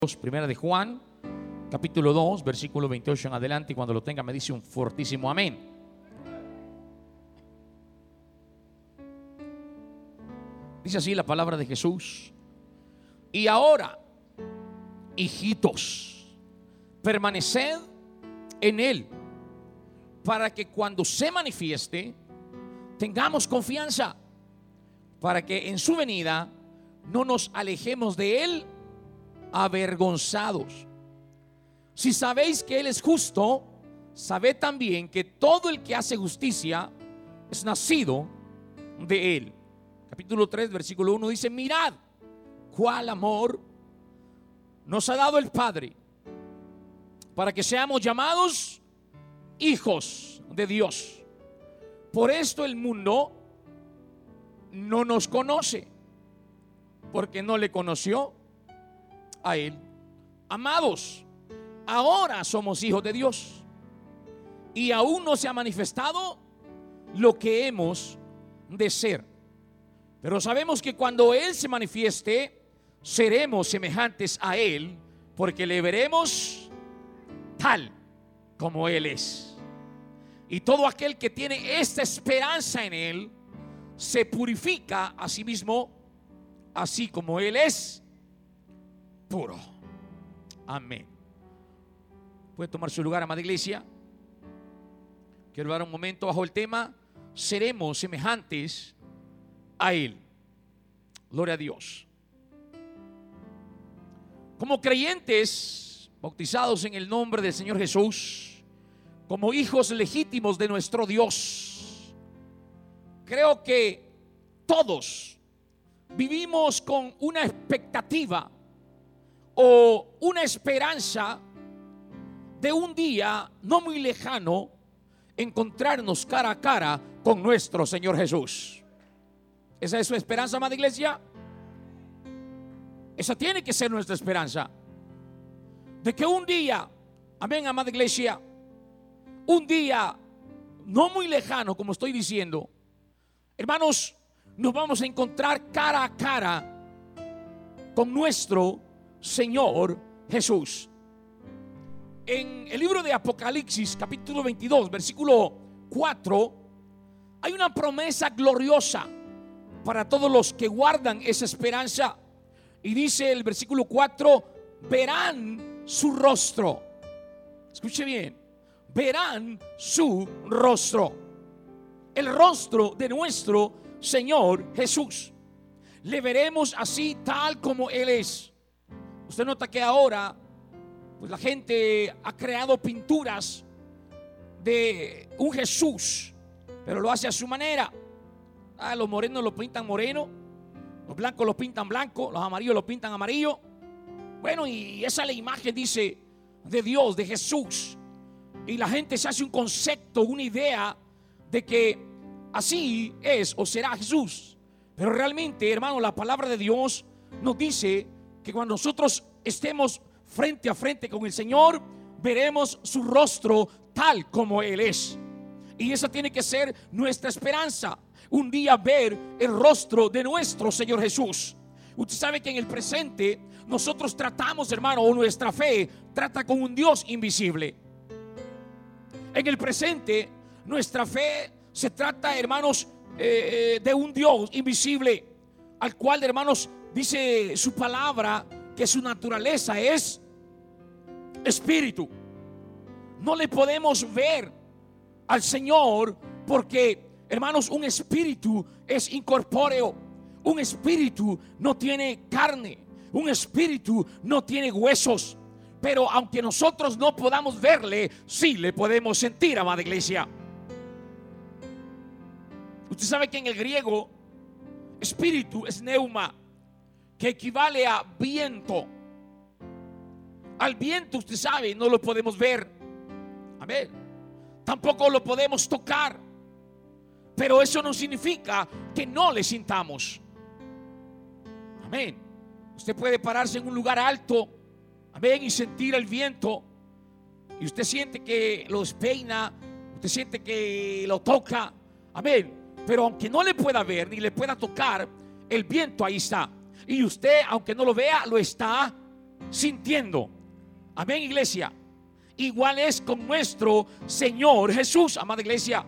Primera de Juan, capítulo 2, versículo 28 en adelante, y cuando lo tenga me dice un fortísimo amén. Dice así la palabra de Jesús. Y ahora, hijitos, permaneced en Él, para que cuando se manifieste, tengamos confianza, para que en su venida no nos alejemos de Él avergonzados. Si sabéis que Él es justo, sabed también que todo el que hace justicia es nacido de Él. Capítulo 3, versículo 1 dice, mirad cuál amor nos ha dado el Padre para que seamos llamados hijos de Dios. Por esto el mundo no nos conoce, porque no le conoció a Él. Amados, ahora somos hijos de Dios y aún no se ha manifestado lo que hemos de ser. Pero sabemos que cuando Él se manifieste, seremos semejantes a Él, porque le veremos tal como Él es. Y todo aquel que tiene esta esperanza en Él, se purifica a sí mismo, así como Él es puro. Amén. Puede tomar su lugar, amada iglesia. Quiero dar un momento bajo el tema, seremos semejantes a Él. Gloria a Dios. Como creyentes bautizados en el nombre del Señor Jesús, como hijos legítimos de nuestro Dios, creo que todos vivimos con una expectativa o una esperanza de un día no muy lejano encontrarnos cara a cara con nuestro Señor Jesús. ¿Esa es su esperanza, amada iglesia? Esa tiene que ser nuestra esperanza. De que un día, amén, amada iglesia, un día no muy lejano, como estoy diciendo, hermanos, nos vamos a encontrar cara a cara con nuestro Señor Jesús. En el libro de Apocalipsis, capítulo 22, versículo 4, hay una promesa gloriosa para todos los que guardan esa esperanza. Y dice el versículo 4, verán su rostro. Escuche bien, verán su rostro. El rostro de nuestro Señor Jesús. Le veremos así tal como Él es. Usted nota que ahora, pues la gente ha creado pinturas de un Jesús, pero lo hace a su manera. Ah, los morenos lo pintan moreno, los blancos lo pintan blanco, los amarillos lo pintan amarillo. Bueno, y esa es la imagen, dice, de Dios, de Jesús. Y la gente se hace un concepto, una idea de que así es o será Jesús. Pero realmente, hermano, la palabra de Dios nos dice que cuando nosotros estemos frente a frente con el Señor, veremos su rostro tal como Él es. Y esa tiene que ser nuestra esperanza. Un día ver el rostro de nuestro Señor Jesús. Usted sabe que en el presente nosotros tratamos, hermano, o nuestra fe trata con un Dios invisible. En el presente nuestra fe se trata, hermanos, eh, eh, de un Dios invisible, al cual, hermanos, dice su palabra que su naturaleza es espíritu. No le podemos ver al Señor porque, hermanos, un espíritu es incorpóreo. Un espíritu no tiene carne. Un espíritu no tiene huesos. Pero aunque nosotros no podamos verle, sí le podemos sentir, amada iglesia. Usted sabe que en el griego, espíritu es neuma que equivale a viento. Al viento, usted sabe, no lo podemos ver. Amén. Tampoco lo podemos tocar. Pero eso no significa que no le sintamos. Amén. Usted puede pararse en un lugar alto. Amén. Y sentir el viento. Y usted siente que lo despeina. Usted siente que lo toca. Amén. Pero aunque no le pueda ver ni le pueda tocar, el viento ahí está. Y usted, aunque no lo vea, lo está sintiendo. Amén, iglesia. Igual es con nuestro Señor Jesús, amada iglesia.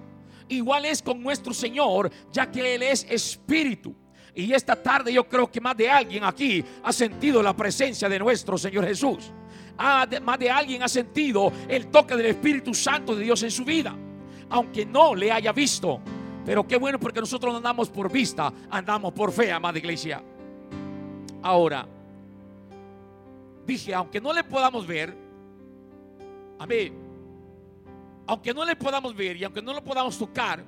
Igual es con nuestro Señor, ya que Él es espíritu. Y esta tarde yo creo que más de alguien aquí ha sentido la presencia de nuestro Señor Jesús. Ah, más de alguien ha sentido el toque del Espíritu Santo de Dios en su vida. Aunque no le haya visto. Pero qué bueno porque nosotros no andamos por vista, andamos por fe, amada iglesia. Ahora, dije, aunque no le podamos ver, amén, aunque no le podamos ver y aunque no lo podamos tocar,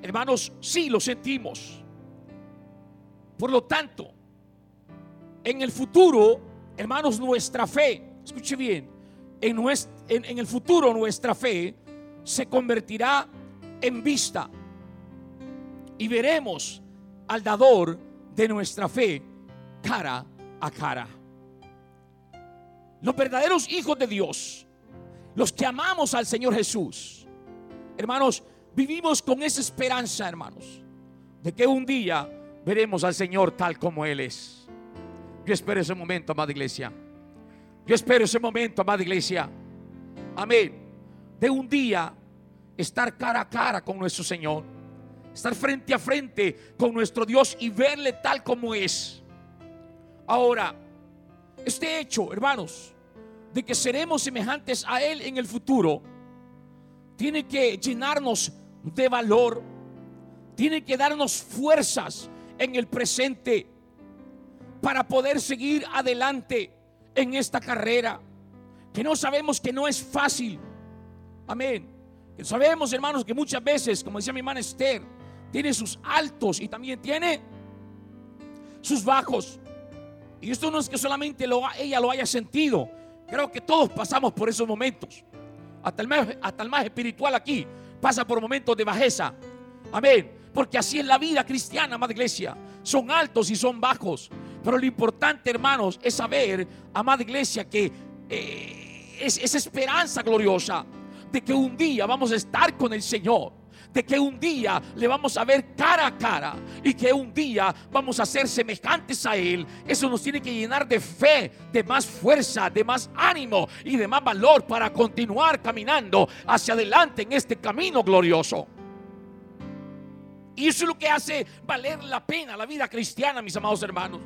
hermanos, sí lo sentimos. Por lo tanto, en el futuro, hermanos, nuestra fe, escuche bien, en, en, el futuro nuestra fe se convertirá en vista. Y veremos al dador de nuestra fe cara a cara. Los verdaderos hijos de Dios, los que amamos al Señor Jesús, hermanos, vivimos con esa esperanza, hermanos, de que un día veremos al Señor tal como Él es. Yo espero ese momento, amada iglesia. Yo espero ese momento, amada iglesia. Amén. De un día estar cara a cara con nuestro Señor. Estar frente a frente con nuestro Dios y verle tal como es. Ahora, este hecho, hermanos, de que seremos semejantes a Él en el futuro, tiene que llenarnos de valor, tiene que darnos fuerzas en el presente para poder seguir adelante en esta carrera. Que no sabemos que no es fácil. Amén. Que sabemos, hermanos, que muchas veces, como decía mi hermana Esther, tiene sus altos y también tiene sus bajos. Y esto no es que solamente ella lo haya sentido. Creo que todos pasamos por esos momentos. Hasta el, más, hasta el más espiritual aquí pasa por momentos de bajeza. Amén. Porque así es la vida cristiana, amada iglesia. Son altos y son bajos. Pero lo importante, hermanos, es saber, amada iglesia, que eh, es esa esperanza gloriosa de que un día vamos a estar con el Señor de que un día le vamos a ver cara a cara y que un día vamos a ser semejantes a Él. Eso nos tiene que llenar de fe, de más fuerza, de más ánimo y de más valor para continuar caminando hacia adelante en este camino glorioso. Y eso es lo que hace valer la pena la vida cristiana, mis amados hermanos.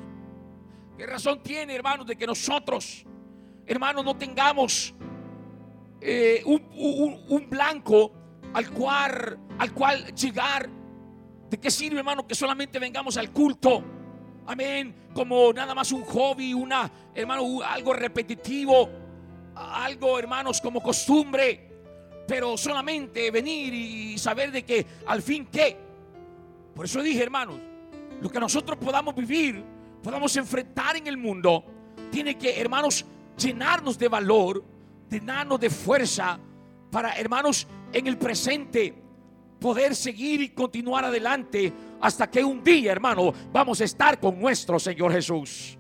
¿Qué razón tiene, hermanos, de que nosotros, hermanos, no tengamos eh, un, blanco al cual, al cual llegar? ¿De qué sirve, hermano, que solamente vengamos al culto? Amén. Como nada más un hobby, una, hermano, algo repetitivo, algo, hermanos, como costumbre. Pero solamente venir y saber de que al fin qué por eso dije, hermanos, lo que nosotros podamos vivir, podamos enfrentar en el mundo, tiene que, hermanos, llenarnos de valor, llenarnos de fuerza para, hermanos, en el presente poder seguir y continuar adelante hasta que un día, hermano, vamos a estar con nuestro Señor Jesús.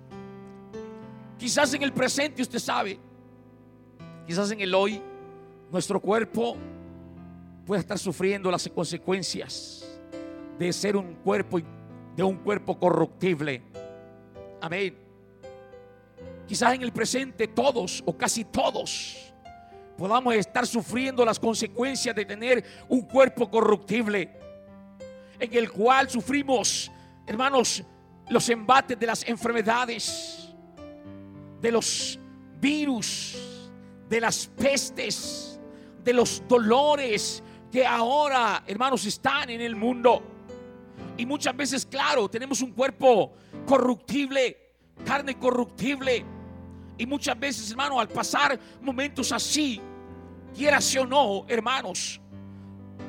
Quizás en el presente usted sabe, quizás en el hoy, nuestro cuerpo puede estar sufriendo las consecuencias de ser un cuerpo de un cuerpo corruptible. Amén. Quizás en el presente todos o casi todos podamos estar sufriendo las consecuencias de tener un cuerpo corruptible en el cual sufrimos, hermanos, los embates de las enfermedades, de los virus, de las pestes, de los dolores que ahora, hermanos, están en el mundo. Y muchas veces, claro, tenemos un cuerpo corruptible, carne corruptible. Y muchas veces, hermano, al pasar momentos así, quiera o no, hermanos,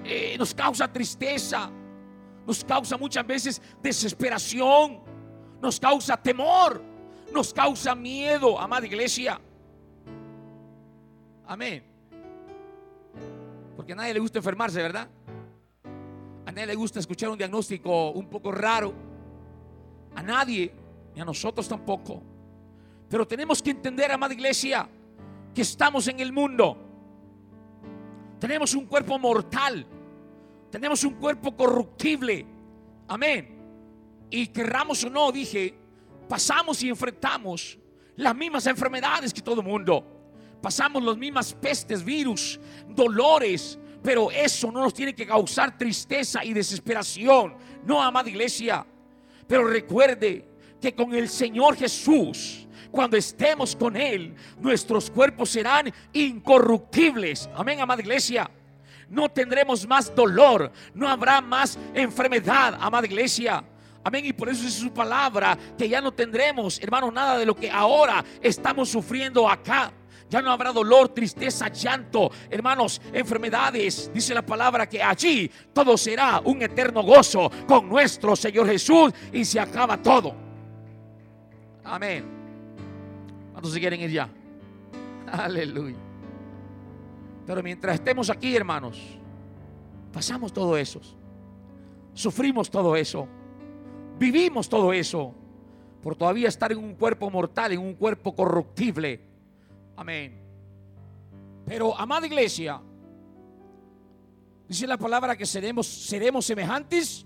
eh, nos causa tristeza, nos causa muchas veces desesperación, nos causa temor, nos causa miedo, amada iglesia. Amén. Porque a nadie le gusta enfermarse, ¿verdad? A nadie le gusta escuchar un diagnóstico un poco raro. A nadie, ni a nosotros tampoco. Pero tenemos que entender, amada iglesia, que estamos en el mundo. Tenemos un cuerpo mortal. Tenemos un cuerpo corruptible. Amén. Y querramos o no, dije, pasamos y enfrentamos las mismas enfermedades que todo el mundo. Pasamos las mismas pestes, virus, dolores, pero eso no nos tiene que causar tristeza y desesperación. No, amada iglesia. Pero recuerde que con el Señor Jesús, cuando estemos con Él, nuestros cuerpos serán incorruptibles. Amén, amada iglesia. No tendremos más dolor, no habrá más enfermedad, amada iglesia. Amén. Y por eso es su palabra que ya no tendremos, hermano, nada de lo que ahora estamos sufriendo acá. Ya no habrá dolor, tristeza, llanto, hermanos, enfermedades. Dice la palabra que allí todo será un eterno gozo con nuestro Señor Jesús y se acaba todo. Amén. ¿Cuántos se quieren ir ya? Aleluya. Pero mientras estemos aquí, hermanos, pasamos todo eso. Sufrimos todo eso. Vivimos todo eso. Por todavía estar en un cuerpo mortal, en un cuerpo corruptible Amén. Pero, amada iglesia, dice la palabra que seremos, seremos semejantes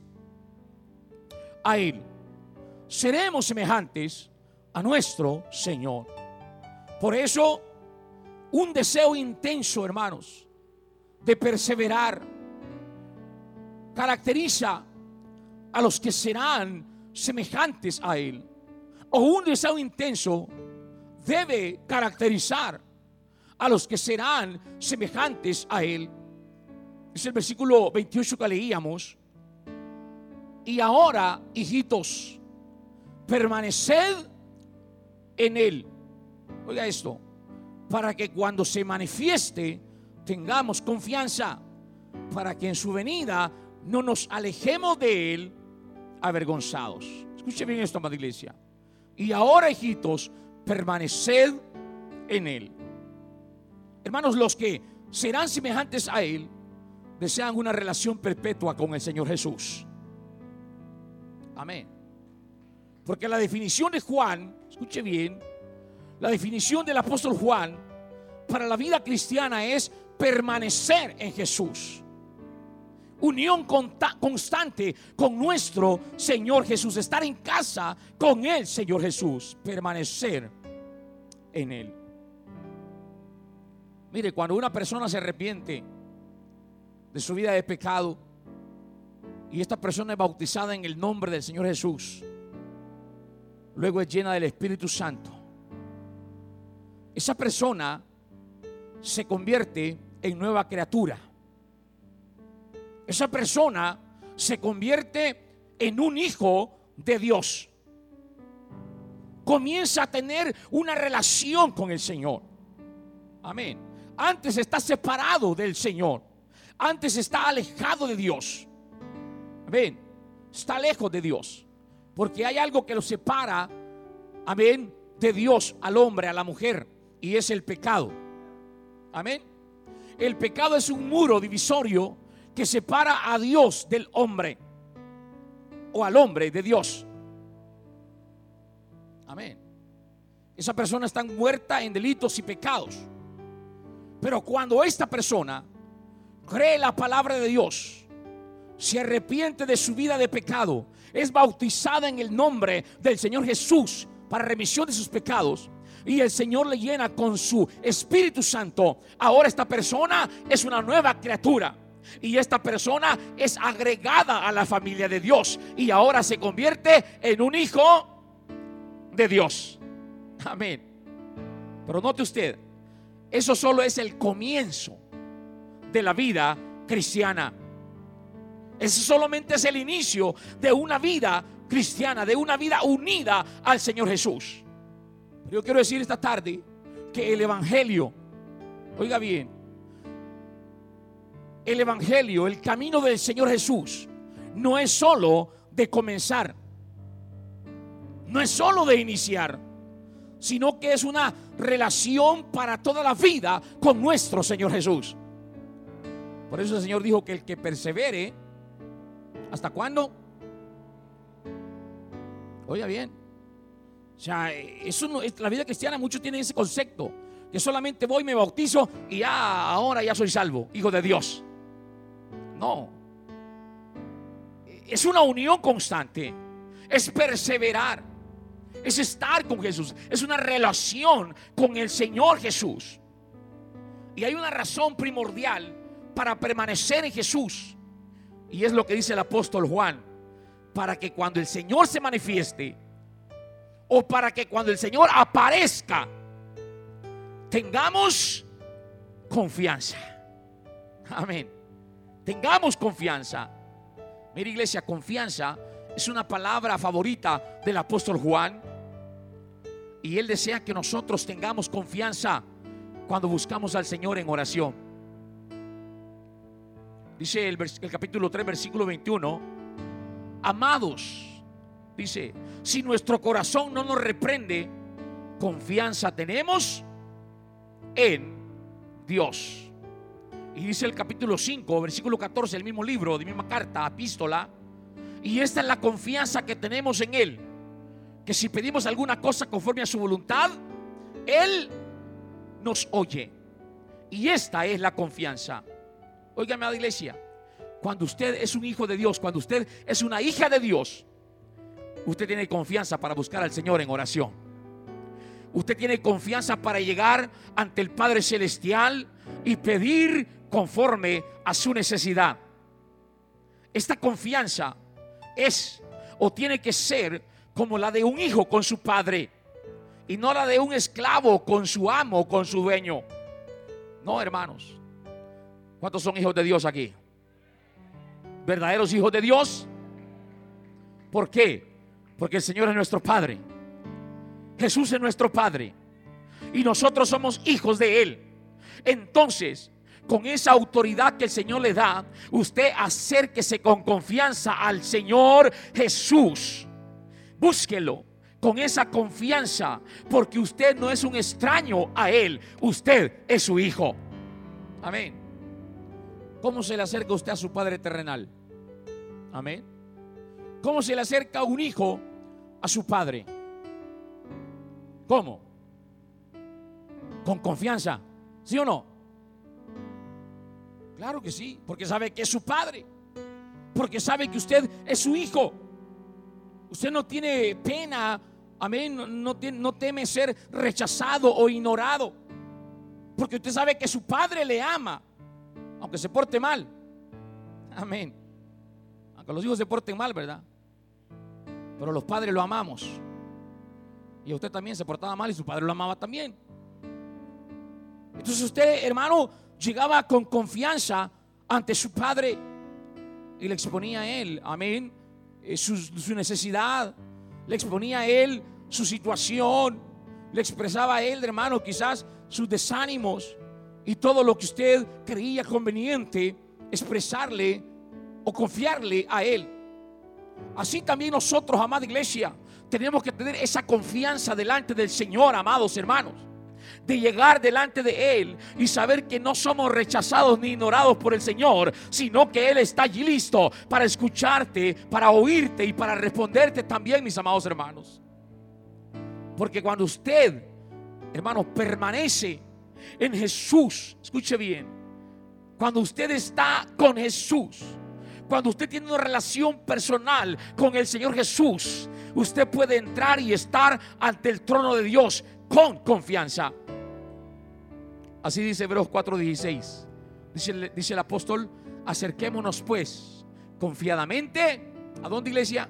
a Él. Seremos semejantes a nuestro Señor. Por eso, un deseo intenso, hermanos, de perseverar, caracteriza a los que serán semejantes a Él. O un deseo intenso debe caracterizar a los que serán semejantes a Él. Es el versículo 28 que leíamos. Y ahora, hijitos, permaneced en Él. Oiga esto, para que cuando se manifieste tengamos confianza, para que en su venida no nos alejemos de Él avergonzados. Escuche bien esto, amada iglesia. Y ahora, hijitos, permaneced en Él. Hermanos, los que serán semejantes a Él desean una relación perpetua con el Señor Jesús. Amén. Porque la definición de Juan, escuche bien, la definición del apóstol Juan para la vida cristiana es permanecer en Jesús. Unión constante con nuestro Señor Jesús. Estar en casa con el Señor Jesús. Permanecer en Él. Mire, cuando una persona se arrepiente de su vida de pecado y esta persona es bautizada en el nombre del Señor Jesús, luego es llena del Espíritu Santo, esa persona se convierte en nueva criatura. Esa persona se convierte en un hijo de Dios comienza a tener una relación con el Señor. Amén. Antes está separado del Señor. Antes está alejado de Dios. Amén. Está lejos de Dios. Porque hay algo que lo separa, amén, de Dios al hombre, a la mujer. Y es el pecado. Amén. El pecado es un muro divisorio que separa a Dios del hombre. O al hombre de Dios. Amén. Esa persona está muerta en delitos y pecados. Pero cuando esta persona cree la palabra de Dios, se arrepiente de su vida de pecado, es bautizada en el nombre del Señor Jesús para remisión de sus pecados, y el Señor le llena con su Espíritu Santo, ahora esta persona es una nueva criatura. Y esta persona es agregada a la familia de Dios. Y ahora se convierte en un hijo de Dios. Amén. Pero note usted, eso solo es el comienzo de la vida cristiana. Eso solamente es el inicio de una vida cristiana, de una vida unida al Señor Jesús. Yo quiero decir esta tarde que el Evangelio, oiga bien, el Evangelio, el camino del Señor Jesús, no es solo de comenzar no es solo de iniciar, sino que es una relación para toda la vida con nuestro Señor Jesús. Por eso el Señor dijo que el que persevere, ¿hasta cuándo? Oiga bien. O sea, eso no, la vida cristiana muchos tienen ese concepto, que solamente voy, me bautizo y ya ahora ya soy salvo, hijo de Dios. No. Es una unión constante, es perseverar es estar con Jesús, es una relación con el Señor Jesús. Y hay una razón primordial para permanecer en Jesús. Y es lo que dice el apóstol Juan, para que cuando el Señor se manifieste, o para que cuando el Señor aparezca, tengamos confianza. Amén. Tengamos confianza. Mira iglesia, confianza es una palabra favorita del apóstol Juan. Y él desea que nosotros tengamos confianza cuando buscamos al Señor en oración. Dice el, el capítulo 3, versículo 21. Amados, dice, si nuestro corazón no nos reprende, confianza tenemos en Dios. Y dice el capítulo 5, versículo 14, el mismo libro, de misma carta, epístola. Y esta es la confianza que tenemos en Él. Que si pedimos alguna cosa conforme a su voluntad, Él nos oye. Y esta es la confianza. Óigame, a iglesia, cuando usted es un hijo de Dios, cuando usted es una hija de Dios, usted tiene confianza para buscar al Señor en oración. Usted tiene confianza para llegar ante el Padre Celestial y pedir conforme a su necesidad. Esta confianza es o tiene que ser como la de un hijo con su padre y no la de un esclavo con su amo, con su dueño. No, hermanos. ¿Cuántos son hijos de Dios aquí? ¿Verdaderos hijos de Dios? ¿Por qué? Porque el Señor es nuestro Padre. Jesús es nuestro Padre. Y nosotros somos hijos de Él. Entonces, con esa autoridad que el Señor le da, usted acérquese con confianza al Señor Jesús. Búsquelo con esa confianza, porque usted no es un extraño a Él, usted es su hijo. Amén. ¿Cómo se le acerca usted a su Padre terrenal? Amén. ¿Cómo se le acerca un hijo a su Padre? ¿Cómo? Con confianza. ¿Sí o no? Claro que sí, porque sabe que es su padre. Porque sabe que usted es su hijo. Usted no tiene pena, amén, no, no teme ser rechazado o ignorado. Porque usted sabe que su padre le ama, aunque se porte mal. Amén. Aunque los hijos se porten mal, ¿verdad? Pero los padres lo amamos. Y usted también se portaba mal y su padre lo amaba también. Entonces usted, hermano, llegaba con confianza ante su padre y le exponía a él, amén, eh, su, su necesidad, le exponía a él su situación, le expresaba a él, hermano, quizás sus desánimos y todo lo que usted creía conveniente expresarle o confiarle a él. Así también nosotros, amada iglesia, tenemos que tener esa confianza delante del Señor, amados hermanos de llegar delante de Él y saber que no somos rechazados ni ignorados por el Señor, sino que Él está allí listo para escucharte, para oírte y para responderte también, mis amados hermanos. Porque cuando usted, hermano, permanece en Jesús, escuche bien, cuando usted está con Jesús, cuando usted tiene una relación personal con el Señor Jesús, usted puede entrar y estar ante el trono de Dios con confianza. Así dice Hebreos 4:16. Dice, dice el apóstol, acerquémonos pues confiadamente. ¿A dónde iglesia?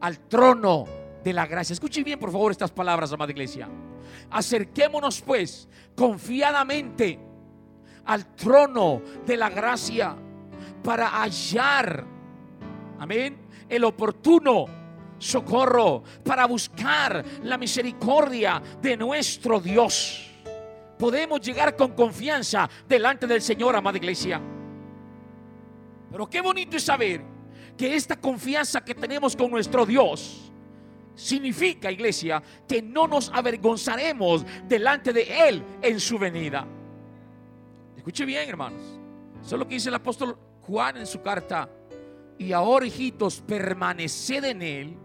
Al trono de la gracia. Escuchen bien por favor estas palabras, amada iglesia. Acerquémonos pues confiadamente al trono de la gracia para hallar, amén, el oportuno socorro, para buscar la misericordia de nuestro Dios podemos llegar con confianza delante del Señor, amada iglesia. Pero qué bonito es saber que esta confianza que tenemos con nuestro Dios significa, iglesia, que no nos avergonzaremos delante de Él en su venida. Escuche bien, hermanos. Eso es lo que dice el apóstol Juan en su carta. Y ahora, hijitos, permaneced en Él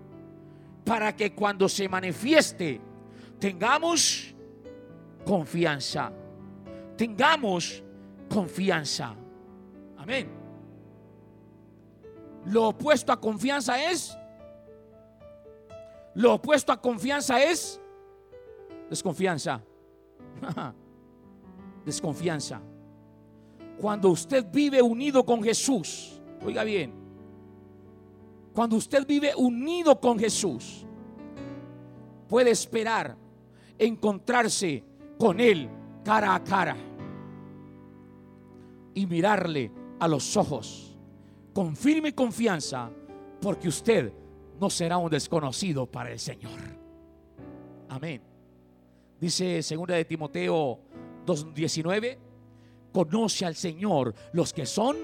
para que cuando se manifieste tengamos confianza. Tengamos confianza. Amén. Lo opuesto a confianza es Lo opuesto a confianza es desconfianza. desconfianza. Cuando usted vive unido con Jesús, oiga bien, cuando usted vive unido con Jesús, puede esperar encontrarse con Él cara a cara y mirarle a los ojos con firme confianza, porque usted no será un desconocido para el Señor. Amén. Dice segunda de Timoteo 2:19, conoce al Señor los que son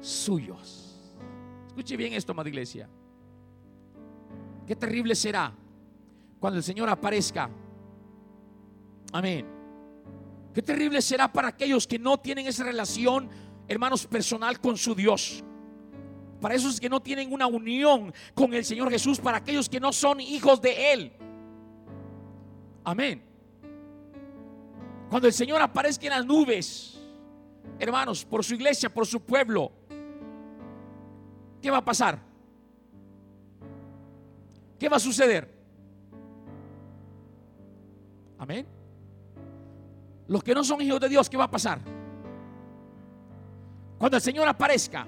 suyos. Escuche bien esto, amada iglesia. Qué terrible será cuando el Señor aparezca. Amén. Qué terrible será para aquellos que no tienen esa relación, hermanos, personal con su Dios. Para esos que no tienen una unión con el Señor Jesús, para aquellos que no son hijos de Él. Amén. Cuando el Señor aparezca en las nubes, hermanos, por su iglesia, por su pueblo, ¿qué va a pasar? ¿Qué va a suceder? Amén. Los que no son hijos de Dios, ¿qué va a pasar? Cuando el Señor aparezca.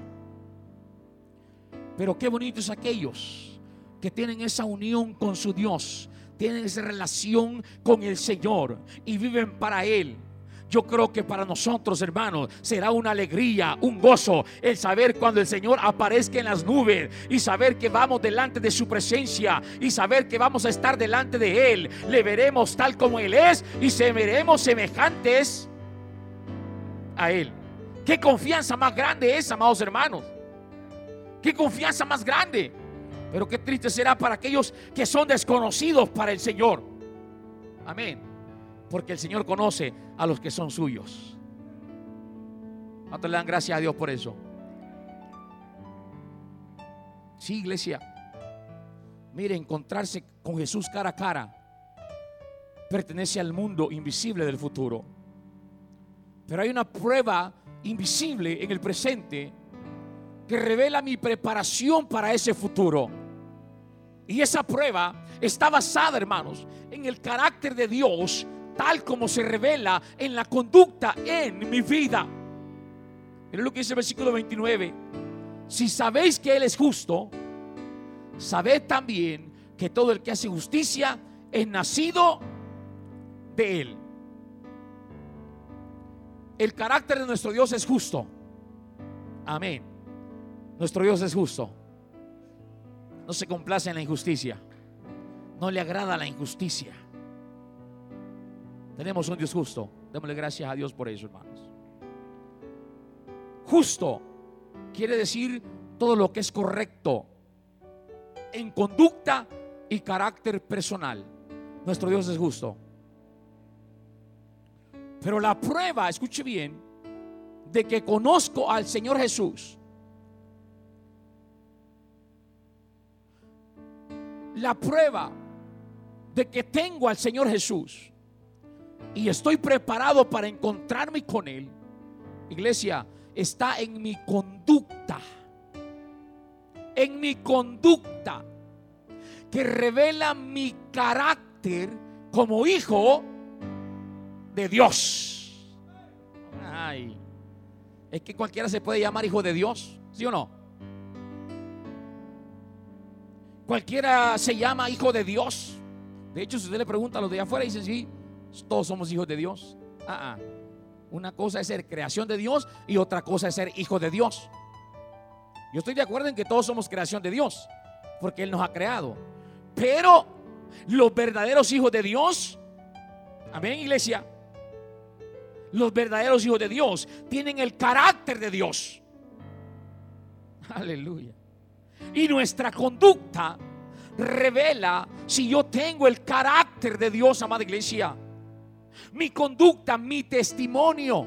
Pero qué bonitos aquellos que tienen esa unión con su Dios, tienen esa relación con el Señor y viven para Él. Yo creo que para nosotros, hermanos, será una alegría, un gozo el saber cuando el Señor aparezca en las nubes y saber que vamos delante de su presencia y saber que vamos a estar delante de Él. Le veremos tal como Él es y se veremos semejantes a Él. ¿Qué confianza más grande es, amados hermanos? ¿Qué confianza más grande? Pero qué triste será para aquellos que son desconocidos para el Señor. Amén. Porque el Señor conoce a los que son suyos. ¿Cuántos le dan gracias a Dios por eso? Sí, iglesia. Mire, encontrarse con Jesús cara a cara pertenece al mundo invisible del futuro. Pero hay una prueba invisible en el presente que revela mi preparación para ese futuro. Y esa prueba está basada, hermanos, en el carácter de Dios tal como se revela en la conducta en mi vida. Miren lo que dice el versículo 29. Si sabéis que Él es justo, sabed también que todo el que hace justicia es nacido de Él. El carácter de nuestro Dios es justo. Amén. Nuestro Dios es justo. No se complace en la injusticia. No le agrada la injusticia. Tenemos un Dios justo. Démosle gracias a Dios por eso, hermanos. Justo quiere decir todo lo que es correcto en conducta y carácter personal. Nuestro Dios es justo. Pero la prueba, escuche bien, de que conozco al Señor Jesús, la prueba de que tengo al Señor Jesús, y estoy preparado para encontrarme con Él, iglesia, está en mi conducta. En mi conducta que revela mi carácter como hijo de Dios. Ay, es que cualquiera se puede llamar hijo de Dios, ¿sí o no? Cualquiera se llama hijo de Dios. De hecho, si usted le pregunta a los de afuera, dicen sí, todos somos hijos de Dios. Ah, ah. Una cosa es ser creación de Dios y otra cosa es ser hijo de Dios. Yo estoy de acuerdo en que todos somos creación de Dios, porque Él nos ha creado. Pero los verdaderos hijos de Dios, amén iglesia, los verdaderos hijos de Dios tienen el carácter de Dios. Aleluya. Y nuestra conducta revela si yo tengo el carácter de Dios, amada iglesia mi conducta, mi testimonio.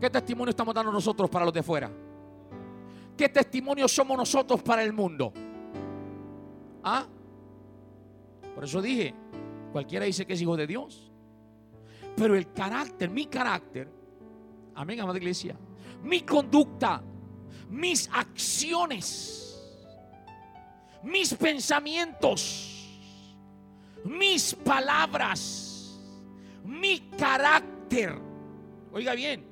¿Qué testimonio estamos dando nosotros para los de afuera? ¿Qué testimonio somos nosotros para el mundo? ¿Ah? Por eso dije, cualquiera dice que es hijo de Dios. Pero el carácter, mi carácter, amén, amada iglesia, mi conducta, mis acciones, mis pensamientos, mis palabras, mi carácter. Oiga bien,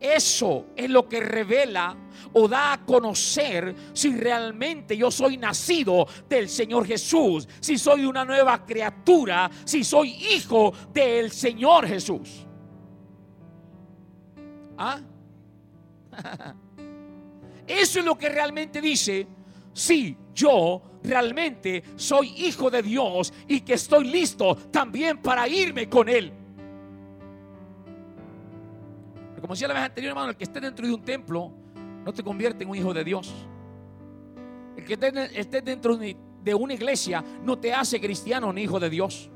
eso es lo que revela o da a conocer si realmente yo soy nacido del Señor Jesús, si soy una nueva criatura, si soy hijo del Señor Jesús. ¿Ah? Eso es lo que realmente dice si yo realmente soy hijo de Dios y que estoy listo también para irme con Él. como decía la vez anterior, hermano, el que esté dentro de un templo no te convierte en un hijo de Dios. El que esté dentro de una iglesia no te hace cristiano ni hijo de Dios.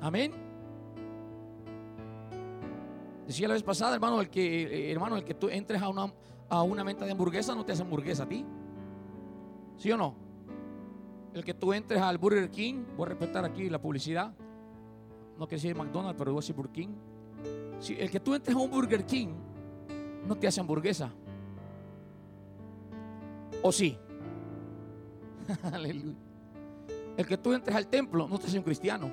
Amén. Decía la vez pasada, hermano, el que, eh, hermano, el que tú entres a una, a una venta de hamburguesa no te hace hamburguesa a ti. ¿Sí o no? El que tú entres al Burger King, voy a respetar aquí la publicidad. No quiero decir McDonald's, pero voy a decir Burger King. El que tú entres a un Burger King no te hace hamburguesa. ¿O sí? Aleluya. El que tú entres al templo no te hace un cristiano.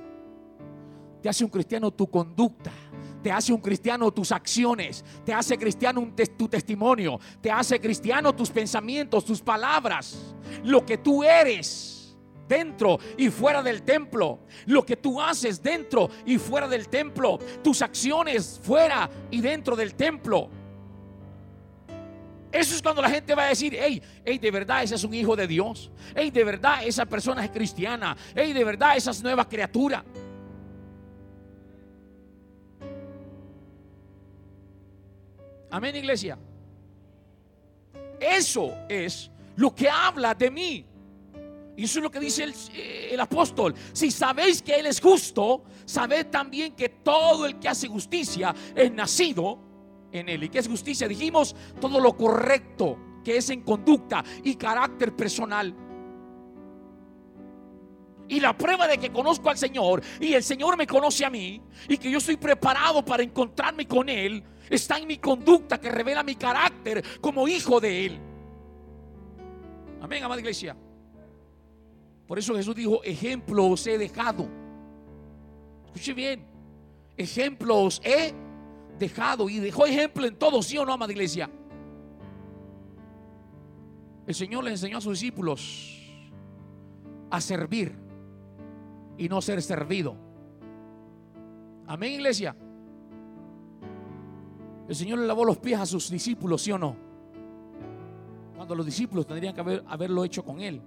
Te hace un cristiano tu conducta. Te hace un cristiano tus acciones. Te hace cristiano tu testimonio. Te hace cristiano tus pensamientos, tus palabras. Lo que tú eres dentro y fuera del templo, lo que tú haces dentro y fuera del templo, tus acciones fuera y dentro del templo. Eso es cuando la gente va a decir, hey, hey, de verdad ese es un hijo de Dios. Hey, de verdad esa persona es cristiana. Hey, de verdad esa es nueva criatura. Amén, iglesia. Eso es lo que habla de mí. Y eso es lo que dice eh, el, apóstol. Si sabéis que Él es justo, sabed también que todo el que hace justicia es nacido en Él. ¿Y qué es justicia? Dijimos todo lo correcto que es en conducta y carácter personal. Y la prueba de que conozco al Señor y el Señor me conoce a mí y que yo estoy preparado para encontrarme con Él está en mi conducta que revela mi carácter como hijo de Él. Amén, amada iglesia. Por eso Jesús dijo, ejemplo os he dejado. Escuche bien, ejemplo os he dejado. Y dejó ejemplo en todo, ¿sí o no, amada iglesia? El Señor le enseñó a sus discípulos a servir y no ser servido. Amén, iglesia. El Señor le lavó los pies a sus discípulos, ¿sí o no? Cuando los discípulos tendrían que haber, haberlo hecho con Él.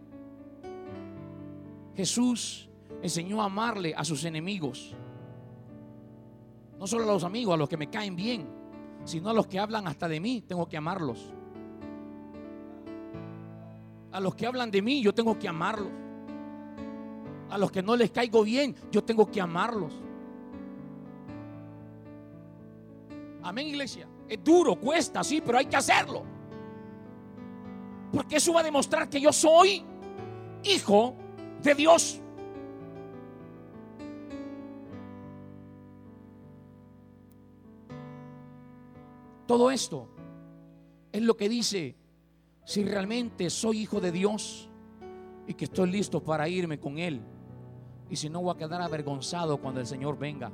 Jesús enseñó a amarle a sus enemigos. No solo a los amigos, a los que me caen bien, sino a los que hablan hasta de mí, tengo que amarlos. A los que hablan de mí, yo tengo que amarlos. A los que no les caigo bien, yo tengo que amarlos. Amén, iglesia. Es duro, cuesta, sí, pero hay que hacerlo. Porque eso va a demostrar que yo soy hijo de Dios. Todo esto es lo que dice si realmente soy hijo de Dios y que estoy listo para irme con Él. Y si no voy a quedar avergonzado cuando el Señor venga.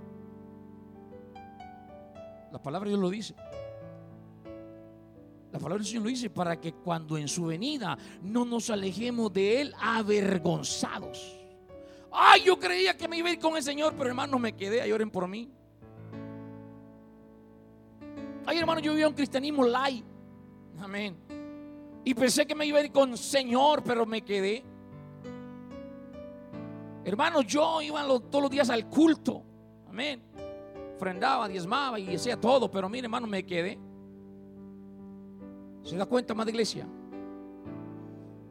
La palabra de Dios lo dice. La palabra del Señor lo dice para que cuando en su venida no nos alejemos de Él avergonzados. Ay, yo creía que me iba a ir con el Señor, pero hermano, me quedé. Ay, oren por mí. Ay, hermano, yo vivía un cristianismo light. Amén. Y pensé que me iba a ir con Señor, pero me quedé. Hermano, yo iba todos los días al culto. Amén. Frendaba, diezmaba y hacía todo, pero mire, hermano, me quedé. ¿Se da cuenta, más iglesia?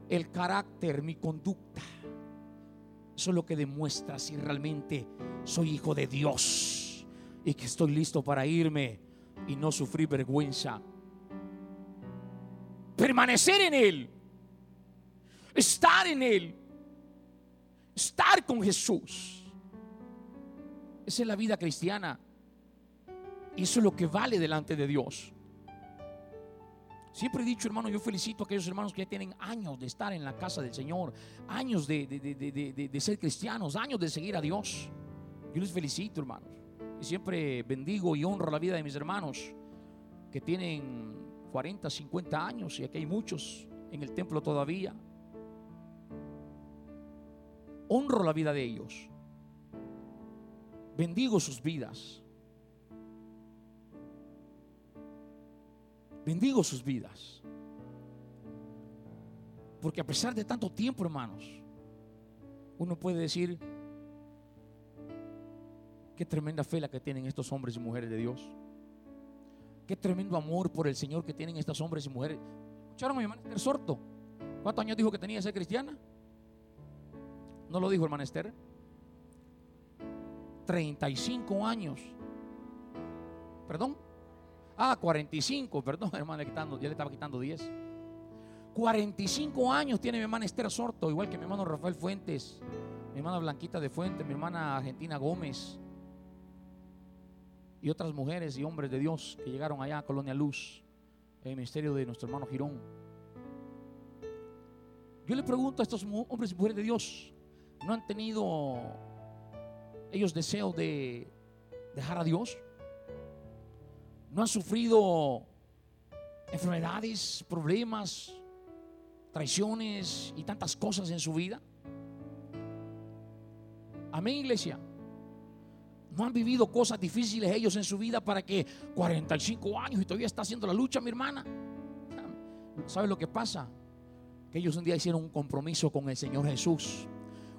El carácter, mi conducta. Eso es lo que demuestra si realmente soy hijo de Dios y que estoy listo para irme y no sufrir vergüenza. Permanecer en Él. Estar en Él. Estar con Jesús. Esa es la vida cristiana. Eso es lo que vale delante de Dios. Siempre he dicho, hermano, yo felicito a aquellos hermanos que ya tienen años de estar en la casa del Señor, años de, de ser cristianos, años de seguir a Dios. Yo les felicito, hermanos. Y siempre bendigo y honro la vida de mis hermanos que tienen 40, 50 años y aquí hay muchos en el templo todavía. Honro la vida de ellos. Bendigo sus vidas. Bendigo sus vidas. Porque a pesar de tanto tiempo, hermanos, uno puede decir, qué tremenda fe la que tienen estos hombres y mujeres de Dios. Qué tremendo amor por el Señor que tienen estos hombres y mujeres. ¿Escucharon a mi hermana Esther Sorto? ¿Cuántos años dijo que tenía que ser cristiana? ¿No lo dijo hermana Esther? 35 años. ¿Perdón? Ah, 45, perdón, hermano, ya le estaba quitando 10. 45 años tiene mi hermana Esther Sorto, igual que mi hermano Rafael Fuentes, mi hermana Blanquita de Fuentes, mi hermana Argentina Gómez y otras mujeres y hombres de Dios que llegaron allá a Colonia Luz, en el ministerio de nuestro hermano Girón. Yo le pregunto a estos hombres y mujeres de Dios, ¿no han tenido ellos deseo de dejar a Dios? No han sufrido enfermedades, problemas, traiciones y tantas cosas en su vida. Amén, iglesia. No han vivido cosas difíciles ellos en su vida para que 45 años y todavía está haciendo la lucha, mi hermana. ¿Sabe lo que pasa? Que ellos un día hicieron un compromiso con el Señor Jesús.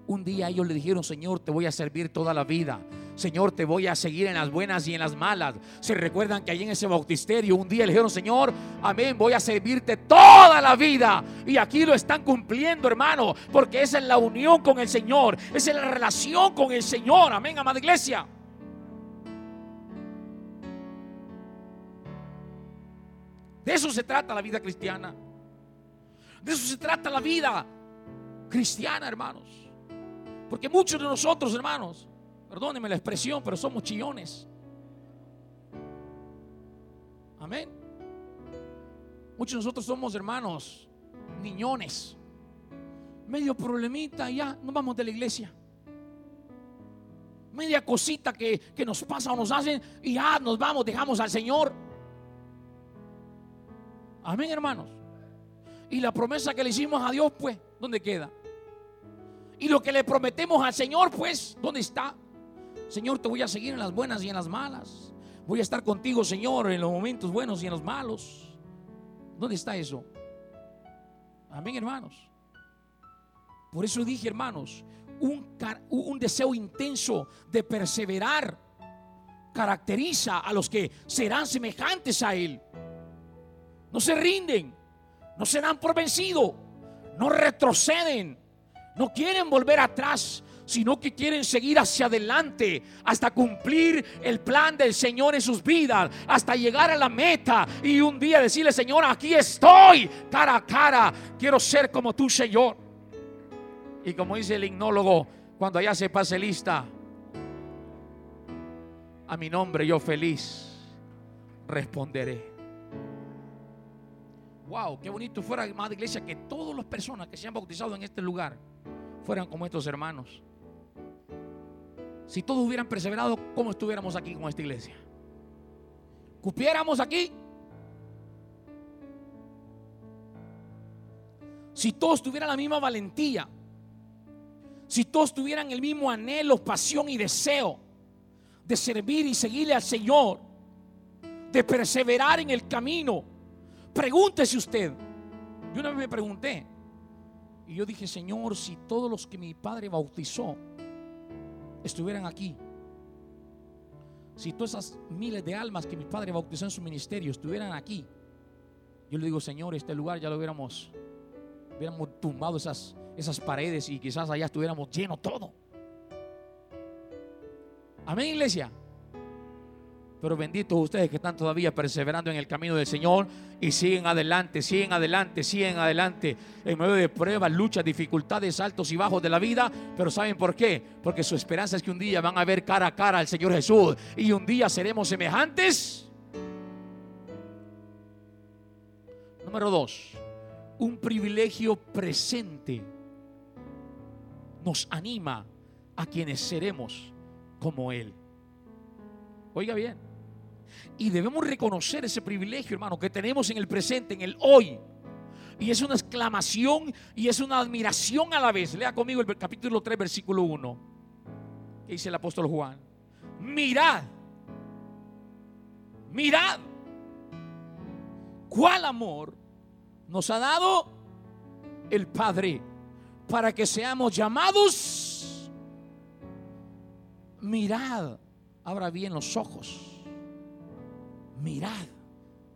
Un día ellos le dijeron, Señor, te voy a servir toda la vida. Señor, te voy a seguir en las buenas y en las malas. Se recuerdan que allí en ese bautisterio un día le dijeron, Señor, amén, voy a servirte toda la vida. Y aquí lo están cumpliendo, hermano, porque esa es la unión con el Señor, esa es la relación con el Señor. Amén, amada iglesia. De eso se trata la vida cristiana. De eso se trata la vida cristiana, hermanos. Porque muchos de nosotros, hermanos, perdónenme la expresión, pero somos chillones. Amén. Muchos de nosotros somos hermanos, niñones. Medio problemita ya nos vamos de la iglesia. Media cosita que, que nos pasa o nos hacen y ya nos vamos, dejamos al Señor. Amén, hermanos. Y la promesa que le hicimos a Dios, pues, ¿dónde queda? Y lo que le prometemos al Señor, pues, ¿dónde está? Señor, te voy a seguir en las buenas y en las malas. Voy a estar contigo, Señor, en los momentos buenos y en los malos. ¿Dónde está eso? Amén, hermanos. Por eso dije, hermanos, un, deseo intenso de perseverar caracteriza a los que serán semejantes a Él. No se rinden, no se dan por vencido, no retroceden, no quieren volver atrás, sino que quieren seguir hacia adelante hasta cumplir el plan del Señor en sus vidas, hasta llegar a la meta y un día decirle, Señor, aquí estoy, cara a cara, quiero ser como tú, Señor. Y como dice el himnólogo, cuando allá se pase lista, a mi nombre yo feliz responderé. Wow, qué bonito fuera, más iglesia, que todas las personas que se han bautizado en este lugar fueran como estos hermanos. Si todos hubieran perseverado, ¿cómo estuviéramos aquí con esta iglesia? ¿Cupiéramos aquí? Si todos tuvieran la misma valentía, si todos tuvieran el mismo anhelo, pasión y deseo de servir y seguirle al Señor, de perseverar en el camino, pregúntese usted. Yo una vez me pregunté, y yo dije, Señor, si todos los que mi padre bautizó estuvieran aquí, si todas esas miles de almas que mi padre bautizó en su ministerio estuvieran aquí, yo le digo, Señor, este lugar ya lo hubiéramos, hubiéramos tumbado esas, esas paredes y quizás allá estuviéramos lleno todo. Amén, iglesia. Pero benditos ustedes que están todavía perseverando en el camino del Señor y siguen adelante, siguen adelante, siguen adelante en medio de pruebas, luchas, dificultades, altos y bajos de la vida. Pero ¿saben por qué? Porque su esperanza es que un día van a ver cara a cara al Señor Jesús y un día seremos semejantes. Número dos, un privilegio presente nos anima a quienes seremos como Él. Oiga bien. Y debemos reconocer ese privilegio, hermano, que tenemos en el presente, en el hoy. Y es una exclamación y es una admiración a la vez. Lea conmigo el capítulo 3, versículo 1. Que dice el apóstol Juan. Mirad. Mirad. ¿Cuál amor nos ha dado el Padre para que seamos llamados? Mirad. Abra bien los ojos mirad.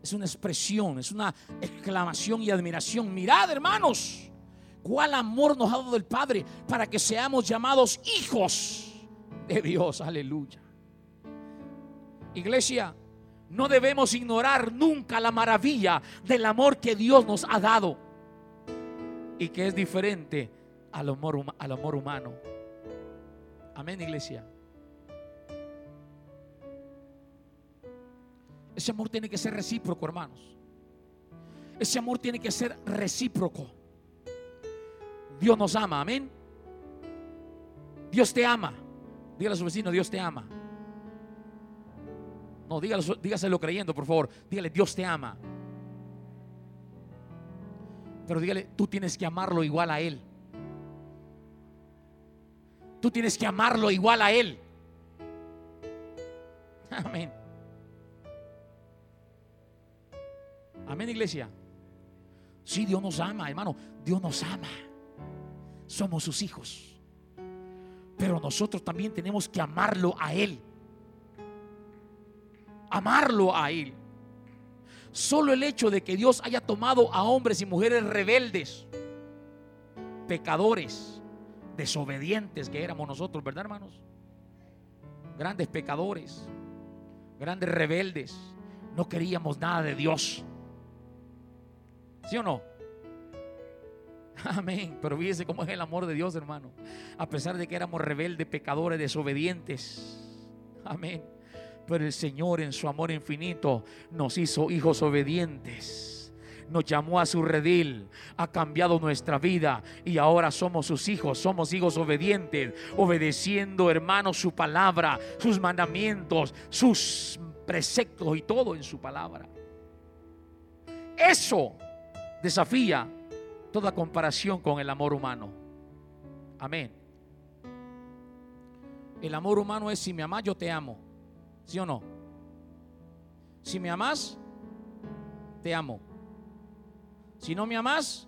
Es una expresión, es una exclamación y admiración. Mirad, hermanos, cuál amor nos ha dado el Padre para que seamos llamados hijos de Dios. Aleluya. Iglesia, no debemos ignorar nunca la maravilla del amor que Dios nos ha dado y que es diferente al amor, al amor humano. Amén, iglesia. Ese amor tiene que ser recíproco, hermanos. Ese amor tiene que ser recíproco. Dios nos ama, amén. Dios te ama. Dígale a su vecino, Dios te ama. No, dígaselo creyendo, por favor. Dígale, Dios te ama. Pero dígale, tú tienes que amarlo igual a Él. Tú tienes que amarlo igual a Él. Amén. Amén, iglesia. Sí, Dios nos ama, hermano. Dios nos ama. Somos sus hijos. Pero nosotros también tenemos que amarlo a Él. Amarlo a Él. Solo el hecho de que Dios haya tomado a hombres y mujeres rebeldes, pecadores, desobedientes que éramos nosotros, ¿verdad, hermanos? Grandes pecadores, grandes rebeldes. No queríamos nada de Dios. ¿Sí o no? Amén. Pero fíjese cómo es el amor de Dios, hermano. A pesar de que éramos rebeldes, pecadores, desobedientes. Amén. Pero el Señor en su amor infinito nos hizo hijos obedientes. Nos llamó a su redil, ha cambiado nuestra vida y ahora somos sus hijos, somos hijos obedientes, obedeciendo, hermano, su palabra, sus mandamientos, sus preceptos y todo en su palabra. Eso desafía toda comparación con el amor humano. Amén. El amor humano es si me amas, yo te amo. ¿Sí o no? Si me amas, te amo. Si no me amas,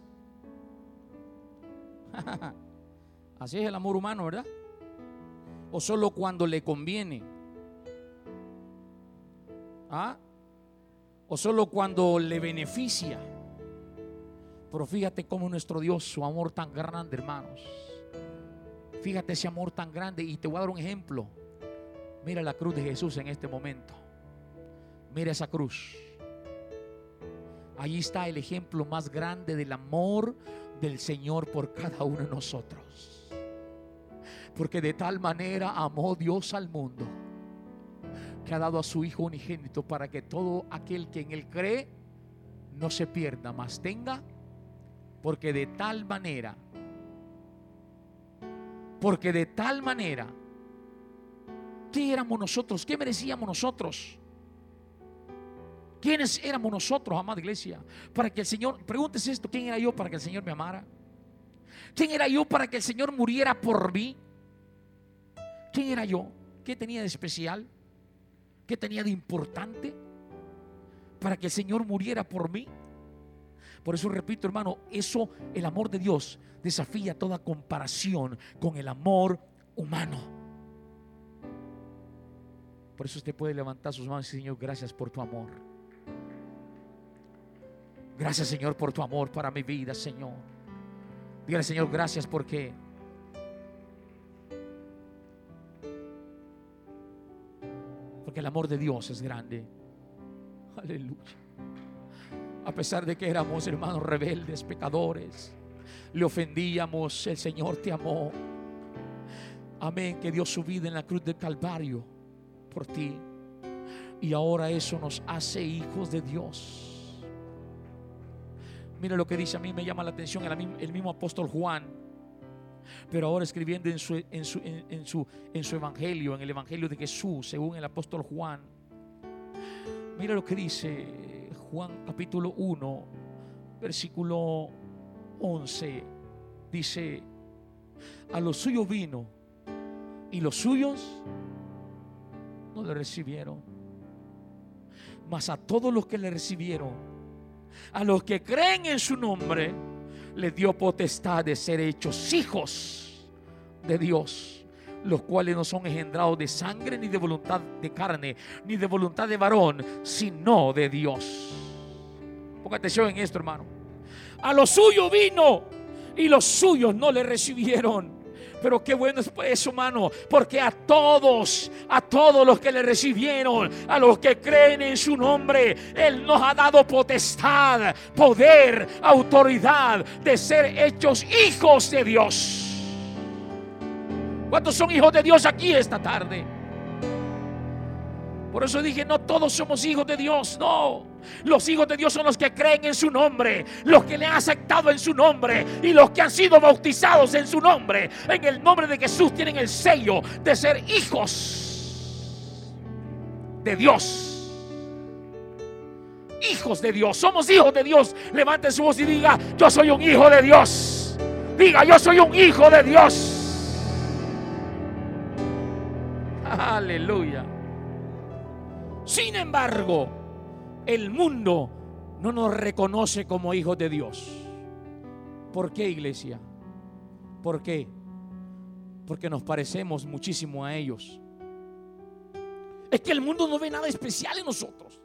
así es el amor humano, ¿verdad? O solo cuando le conviene. ¿Ah? O solo cuando le beneficia. Pero fíjate cómo nuestro Dios, su amor tan grande, hermanos. Fíjate ese amor tan grande. Y te voy a dar un ejemplo. Mira la cruz de Jesús en este momento. Mira esa cruz. Allí está el ejemplo más grande del amor del Señor por cada uno de nosotros. Porque de tal manera amó Dios al mundo que ha dado a su Hijo unigénito para que todo aquel que en Él cree no se pierda, mas tenga porque de tal manera, porque de tal manera, ¿qué éramos nosotros? ¿Qué merecíamos nosotros? ¿Quiénes éramos nosotros, amada iglesia? Para que el Señor, pregúntese esto, ¿quién era yo para que el Señor me amara? ¿Quién era yo para que el Señor muriera por mí? ¿Quién era yo? ¿Qué tenía de especial? ¿Qué tenía de importante? Para que el Señor muriera por mí. Por eso repito, hermano, eso, el amor de Dios desafía toda comparación con el amor humano. Por eso usted puede levantar sus manos y Señor, gracias por tu amor. Gracias, Señor, por tu amor para mi vida, Señor. Dígale, Señor, gracias porque porque el amor de Dios es grande. Aleluya a pesar de que éramos hermanos rebeldes, pecadores, le ofendíamos, el Señor te amó. Amén, que dio su vida en la cruz del Calvario por ti. Y ahora eso nos hace hijos de Dios. Mira lo que dice, a mí me llama la atención el, mismo apóstol Juan, pero ahora escribiendo en su, en, su, evangelio, en el evangelio de Jesús, según el apóstol Juan. Mira lo que dice Juan capítulo 1, versículo 11. Dice, a los suyos vino y los suyos no le recibieron. Mas a todos los que le recibieron, a los que creen en su nombre, le dio potestad de ser hechos hijos de Dios, los cuales no son engendrados de sangre ni de voluntad de carne, ni de voluntad de varón, sino de Dios. Ponga atención en esto, hermano. A los suyos vino y los suyos no le recibieron. Pero qué bueno es eso, hermano, porque a todos, a todos los que le recibieron, a los que creen en su nombre, Él nos ha dado potestad, poder, autoridad de ser hechos hijos de Dios. ¿Cuántos son hijos de Dios aquí esta tarde? Por eso dije, no todos somos hijos de Dios, no. Los hijos de Dios son los que creen en su nombre, los que le han aceptado en su nombre y los que han sido bautizados en su nombre. En el nombre de Jesús tienen el sello de ser hijos de Dios. Hijos de Dios, somos hijos de Dios. Levante su voz y diga, yo soy un hijo de Dios. Diga, yo soy un hijo de Dios. Aleluya. Sin embargo, el mundo no nos reconoce como hijos de Dios. ¿Por qué, iglesia? ¿Por qué? Porque nos parecemos muchísimo a ellos. Es que el mundo no ve nada especial en nosotros.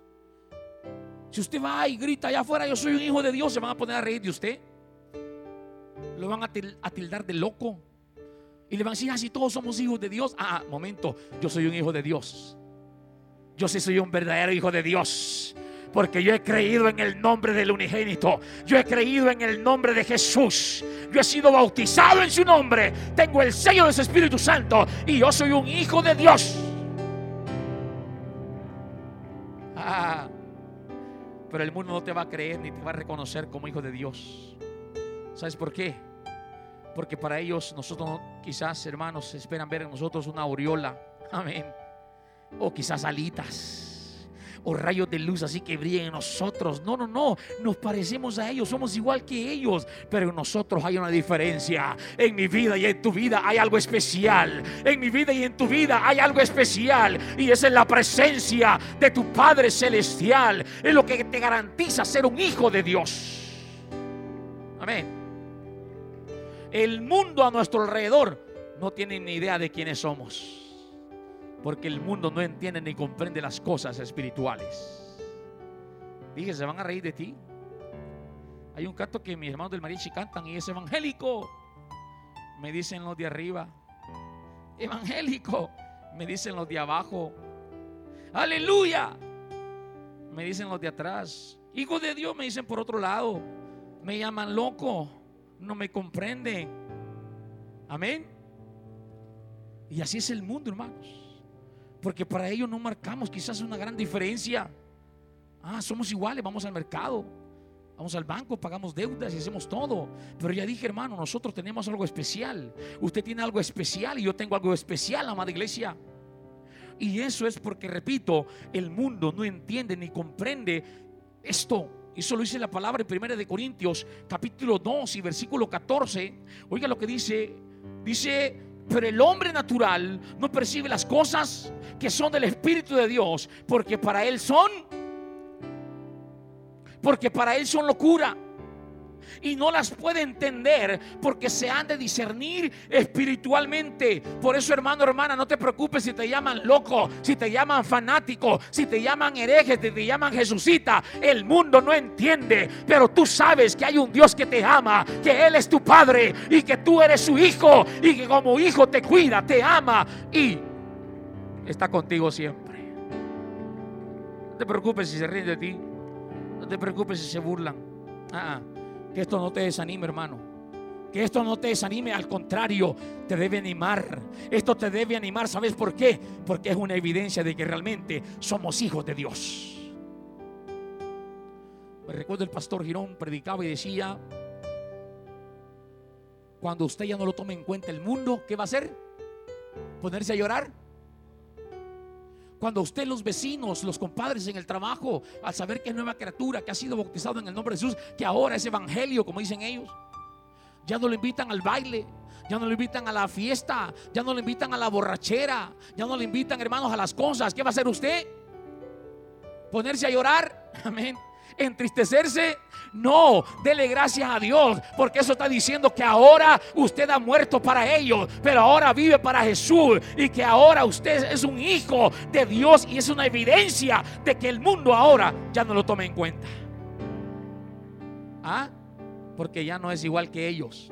Si usted va y grita allá afuera, yo soy un hijo de Dios, se van a poner a reír de usted. Lo van a tildar de loco. Y le van a decir, ah, si todos somos hijos de Dios. Ah, momento, yo soy un hijo de Dios. Yo sí soy un verdadero hijo de Dios. Porque yo he creído en el nombre del unigénito. Yo he creído en el nombre de Jesús. Yo he sido bautizado en su nombre. Tengo el sello de su Espíritu Santo. Y yo soy un hijo de Dios. Ah, pero el mundo no te va a creer ni te va a reconocer como hijo de Dios. ¿Sabes por qué? Porque para ellos, nosotros quizás, hermanos, esperan ver en nosotros una aureola. Amén o quizás alitas o rayos de luz así que brillen en nosotros. No, no, no, nos parecemos a ellos, somos igual que ellos, pero en nosotros hay una diferencia. En mi vida y en tu vida hay algo especial. En mi vida y en tu vida hay algo especial y es en la presencia de tu Padre celestial, es lo que te garantiza ser un hijo de Dios. Amén. El mundo a nuestro alrededor no tiene ni idea de quiénes somos porque el mundo no entiende ni comprende las cosas espirituales. Dije, se van a reír de ti. Hay un canto que mis hermanos del mariachi cantan y es evangélico. Me dicen los de arriba. Evangélico. Me dicen los de abajo. Aleluya. Me dicen los de atrás. Hijo de Dios me dicen por otro lado. Me llaman loco. No me comprenden. Amén. Y así es el mundo, hermanos. Porque para ellos no marcamos quizás una gran diferencia. Ah, somos iguales, vamos al mercado, vamos al banco, pagamos deudas y hacemos todo. Pero ya dije, hermano, nosotros tenemos algo especial. Usted tiene algo especial y yo tengo algo especial, amada iglesia. Y eso es porque, repito, el mundo no entiende ni comprende esto. Y eso lo dice la palabra en 1 de Corintios, capítulo 2 y versículo 14. Oiga lo que dice. Dice, pero el hombre natural no percibe las cosas que son del Espíritu de Dios, porque para él son, porque para él son locura y no las puede entender porque se han de discernir espiritualmente. Por eso, hermano, hermana, no te preocupes si te llaman loco, si te llaman fanático, si te llaman hereje, si te llaman Jesucita. El mundo no entiende, pero tú sabes que hay un Dios que te ama, que Él es tu Padre y que tú eres su hijo y que como hijo te cuida, te ama y está contigo siempre. No te preocupes si se ríen de ti. No te preocupes si se burlan. Ah, ah. Que esto no te desanime, hermano. Que esto no te desanime, al contrario, te debe animar. Esto te debe animar, ¿sabes por qué? Porque es una evidencia de que realmente somos hijos de Dios. Me recuerdo el pastor Girón predicaba y decía, cuando usted ya no lo tome en cuenta el mundo, ¿qué va a hacer? ¿Ponerse a llorar? Cuando usted, los vecinos, los compadres en el trabajo, al saber que es nueva criatura, que ha sido bautizado en el nombre de Jesús, que ahora es evangelio, como dicen ellos, ya no lo invitan al baile, ya no lo invitan a la fiesta, ya no lo invitan a la borrachera, ya no le invitan, hermanos, a las cosas. ¿Qué va a hacer usted? ¿Ponerse a llorar? Amén entristecerse. No, dele gracias a Dios, porque eso está diciendo que ahora usted ha muerto para ellos, pero ahora vive para Jesús y que ahora usted es un hijo de Dios y es una evidencia de que el mundo ahora ya no lo tome en cuenta. ¿Ah? Porque ya no es igual que ellos,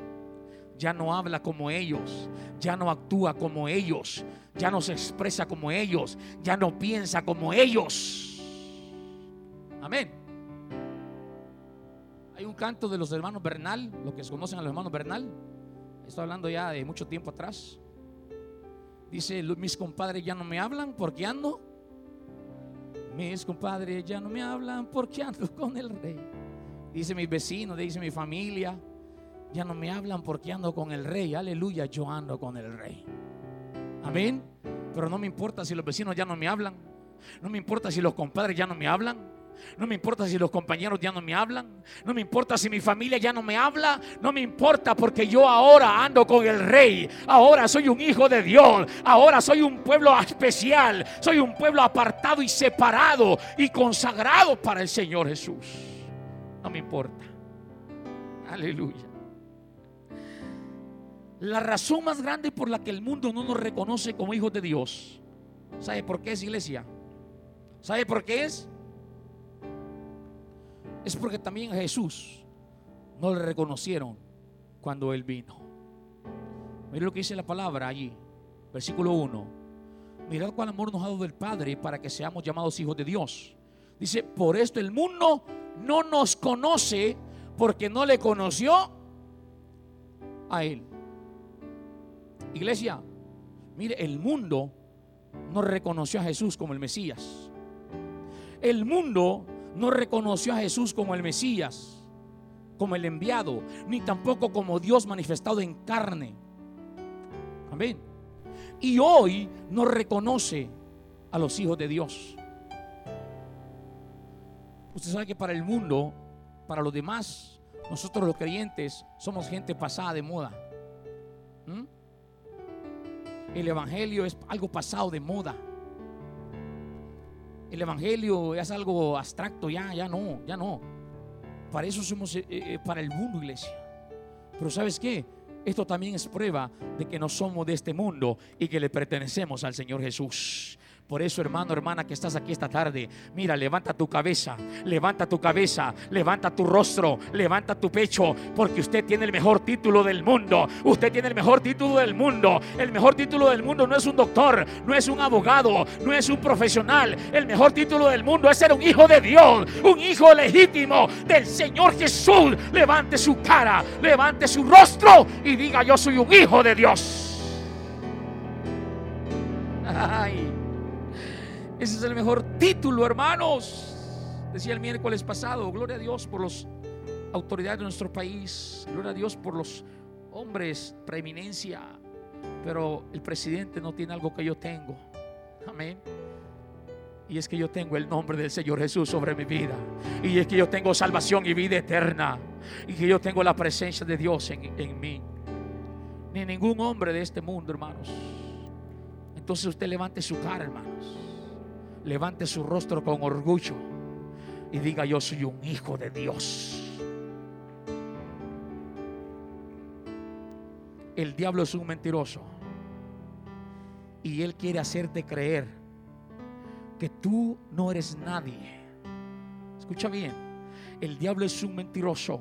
ya no habla como ellos, ya no actúa como ellos, ya no se expresa como ellos, ya no piensa como ellos. Amén. Hay un canto de los hermanos Bernal, los que conocen a los hermanos Bernal. Estoy hablando ya de mucho tiempo atrás. Dice, mis compadres ya no me hablan porque ando. Mis compadres ya no me hablan porque ando con el rey. Dice mis vecinos, dice mi familia, ya no me hablan porque ando con el rey. Aleluya, yo ando con el rey. Amén. Pero no me importa si los vecinos ya no me hablan. No me importa si los compadres ya no me hablan. No me importa si los compañeros ya no me hablan. No me importa si mi familia ya no me habla. No me importa porque yo ahora ando con el rey. Ahora soy un hijo de Dios. Ahora soy un pueblo especial. Soy un pueblo apartado y separado y consagrado para el Señor Jesús. No me importa. Aleluya. La razón más grande por la que el mundo no nos reconoce como hijos de Dios. ¿Sabe por qué es iglesia? ¿Sabe por qué es? Es porque también a Jesús no le reconocieron cuando Él vino. Mira lo que dice la palabra allí, versículo 1. Mirad cuál amor nos ha dado el Padre para que seamos llamados hijos de Dios. Dice, por esto el mundo no nos conoce porque no le conoció a Él. Iglesia, mire, el mundo no reconoció a Jesús como el Mesías. El mundo no reconoció a Jesús como el Mesías, como el enviado, ni tampoco como Dios manifestado en carne. Amén. Y hoy no reconoce a los hijos de Dios. Usted sabe que para el mundo, para los demás, nosotros los creyentes somos gente pasada de moda. ¿Mm? El Evangelio es algo pasado de moda. El evangelio es algo abstracto, ya, ya no, ya no. Para eso somos eh, eh, para el mundo, iglesia. Pero ¿sabes qué? Esto también es prueba de que no somos de este mundo y que le pertenecemos al Señor Jesús. Por eso, hermano, hermana, que estás aquí esta tarde, mira, levanta tu cabeza, levanta tu cabeza, levanta tu rostro, levanta tu pecho, porque usted tiene el mejor título del mundo. Usted tiene el mejor título del mundo. El mejor título del mundo no es un doctor, no es un abogado, no es un profesional. El mejor título del mundo es ser un hijo de Dios, un hijo legítimo del Señor Jesús. Levante su cara, levante su rostro y diga, yo soy un hijo de Dios. Ay. Ese es el mejor título, hermanos. Decía el miércoles pasado, gloria a Dios por las autoridades de nuestro país, gloria a Dios por los hombres, preeminencia, pero el presidente no tiene algo que yo tengo. Amén. Y es que yo tengo el nombre del Señor Jesús sobre mi vida. Y es que yo tengo salvación y vida eterna. Y que yo tengo la presencia de Dios en, en mí. Ni ningún hombre de este mundo, hermanos. Entonces usted levante su cara, hermanos levante su rostro con orgullo y diga, yo soy un hijo de Dios. El diablo es un mentiroso y él quiere hacerte creer que tú no eres nadie. Escucha bien, el diablo es un mentiroso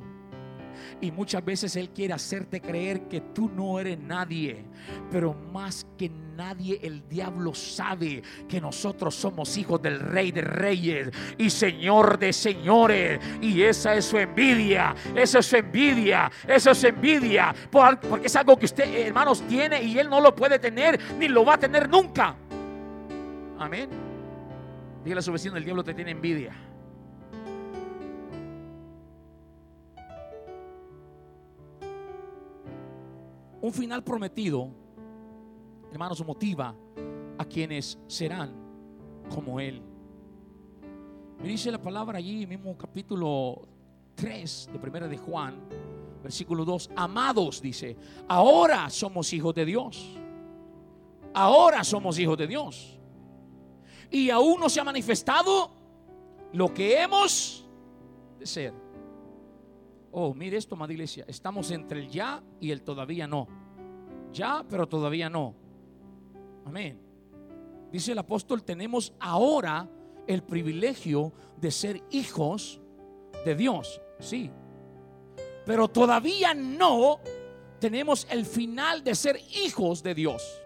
y muchas veces Él quiere hacerte creer que tú no eres nadie. Pero más que nadie el diablo sabe que nosotros somos hijos del rey de reyes y señor de señores. Y esa es su envidia. Esa es su envidia. Esa es su envidia. Porque es algo que usted, hermanos, tiene y Él no lo puede tener ni lo va a tener nunca. Amén. Dígale a su vecino, el diablo te tiene envidia. Un final prometido, hermanos, motiva a quienes serán como Él. Me dice la palabra allí, mismo capítulo 3 de primera de Juan, versículo 2, amados, dice, ahora somos hijos de Dios. Ahora somos hijos de Dios. Y aún no se ha manifestado lo que hemos de ser. Oh, mire esto, amada iglesia. Estamos entre el ya y el todavía no. Ya, pero todavía no. Amén. Dice el apóstol, tenemos ahora el privilegio de ser hijos de Dios. Sí. Pero todavía no tenemos el final de ser hijos de Dios.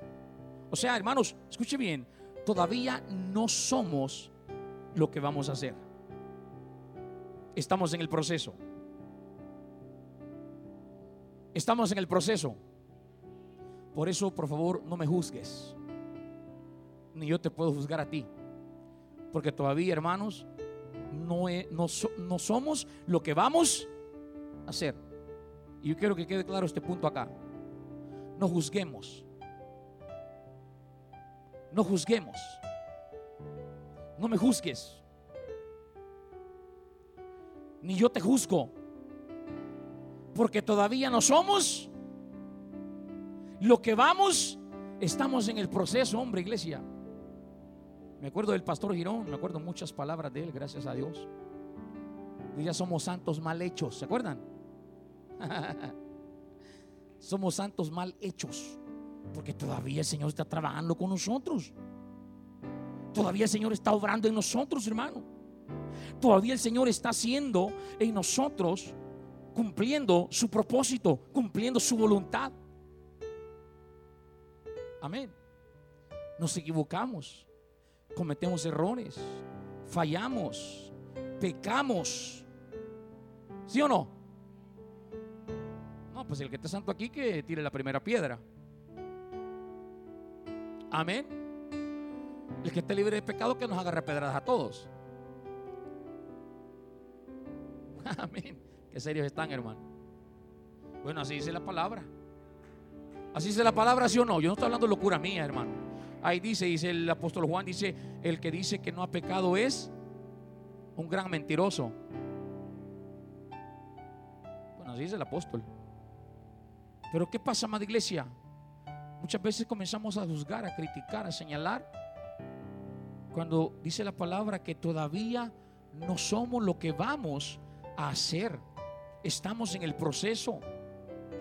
O sea, hermanos, escuche bien, todavía no somos lo que vamos a hacer. Estamos en el proceso. Estamos en el proceso. Por eso, por favor, no me juzgues. Ni yo te puedo juzgar a ti. Porque todavía, hermanos, no, no somos lo que vamos a hacer. Y yo quiero que quede claro este punto acá. No juzguemos. No juzguemos. No me juzgues. Ni yo te juzgo porque todavía no somos lo que vamos, estamos en el proceso, hombre, iglesia. Me acuerdo del pastor Girón, me acuerdo muchas palabras de él, gracias a Dios. Ya somos santos mal hechos, ¿se acuerdan? somos santos mal hechos, porque todavía el Señor está trabajando con nosotros. Todavía el Señor está obrando en nosotros, hermano. Todavía el Señor está haciendo en nosotros cumpliendo su propósito, cumpliendo su voluntad. Amén. Nos equivocamos, cometemos errores, fallamos, pecamos. ¿Sí o no? No, pues el que está santo aquí que tire la primera piedra. Amén. El que esté libre de pecado que nos agarre pedradas a todos. Amén. Qué serios están, hermano. Bueno, así dice la palabra. Así dice la palabra, sí o no. Yo no estoy hablando de locura mía, hermano. Ahí dice, dice el apóstol Juan, dice, el que dice que no ha pecado es un gran mentiroso. Bueno, así dice el apóstol. Pero ¿qué pasa, amada iglesia? Muchas veces comenzamos a juzgar, a criticar, a señalar. Cuando dice la palabra que todavía no somos lo que vamos a hacer. Estamos en el proceso.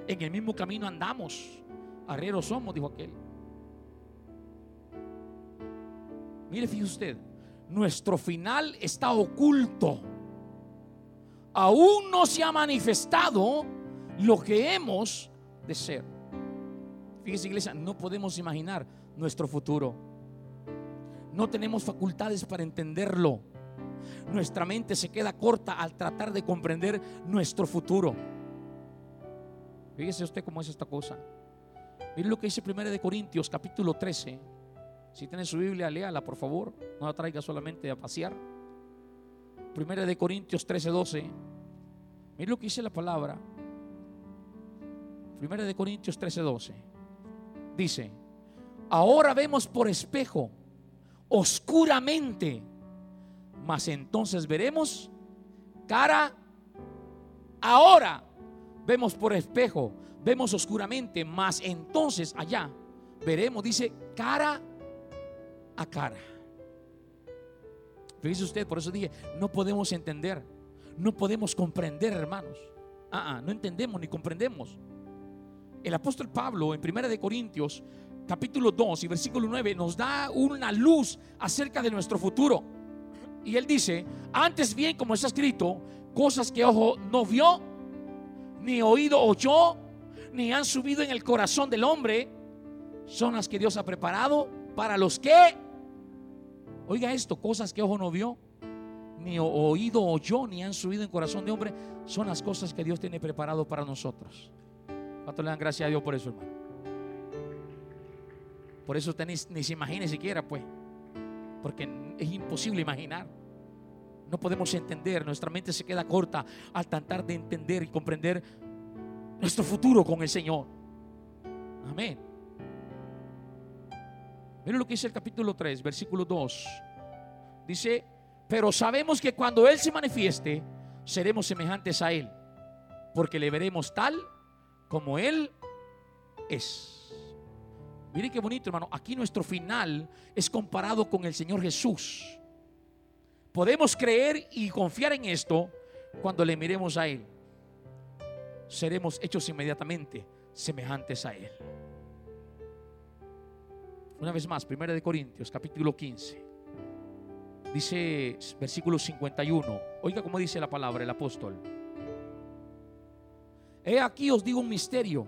En el mismo camino andamos. Arrieros somos, dijo aquel. Mire, fíjese usted, nuestro final está oculto. Aún no se ha manifestado lo que hemos de ser. Fíjese, iglesia, no podemos imaginar nuestro futuro. No tenemos facultades para entenderlo nuestra mente se queda corta al tratar de comprender nuestro futuro. Fíjese usted cómo es esta cosa. Mire lo que dice 1 de Corintios capítulo 13. Si tiene su Biblia, léala por favor. No la traiga solamente a pasear. 1 de Corintios 13, 12. Mire lo que dice la palabra. 1 de Corintios 13, 12. Dice, ahora vemos por espejo, oscuramente mas entonces veremos cara ahora. Vemos por espejo, vemos oscuramente, mas entonces allá veremos, dice, cara a cara. Fíjese usted, por eso dije, no podemos entender, no podemos comprender, hermanos. Ah, no entendemos ni comprendemos. El apóstol Pablo en 1 de Corintios, capítulo 2 y versículo 9, nos da una luz acerca de nuestro futuro. Y él dice, antes bien, como está escrito, cosas que ojo no vio, ni oído oyó, ni han subido en el corazón del hombre, son las que Dios ha preparado para los que, oiga esto, cosas que ojo no vio, ni oído oyó, ni han subido en el corazón de hombre, son las cosas que Dios tiene preparado para nosotros. ¿Cuánto le dan gracias a Dios por eso, hermano? Por eso usted ni se imagine siquiera, pues porque es imposible imaginar. No podemos entender, nuestra mente se queda corta al tratar de entender y comprender nuestro futuro con el Señor. Amén. Miren lo que dice el capítulo 3, versículo 2. Dice, pero sabemos que cuando Él se manifieste, seremos semejantes a Él, porque le veremos tal como Él es. Miren qué bonito, hermano. Aquí nuestro final es comparado con el Señor Jesús. Podemos creer y confiar en esto cuando le miremos a Él. Seremos hechos inmediatamente semejantes a Él. Una vez más, 1 de Corintios, capítulo 15. Dice versículo 51. Oiga cómo dice la palabra el apóstol. He aquí os digo un misterio.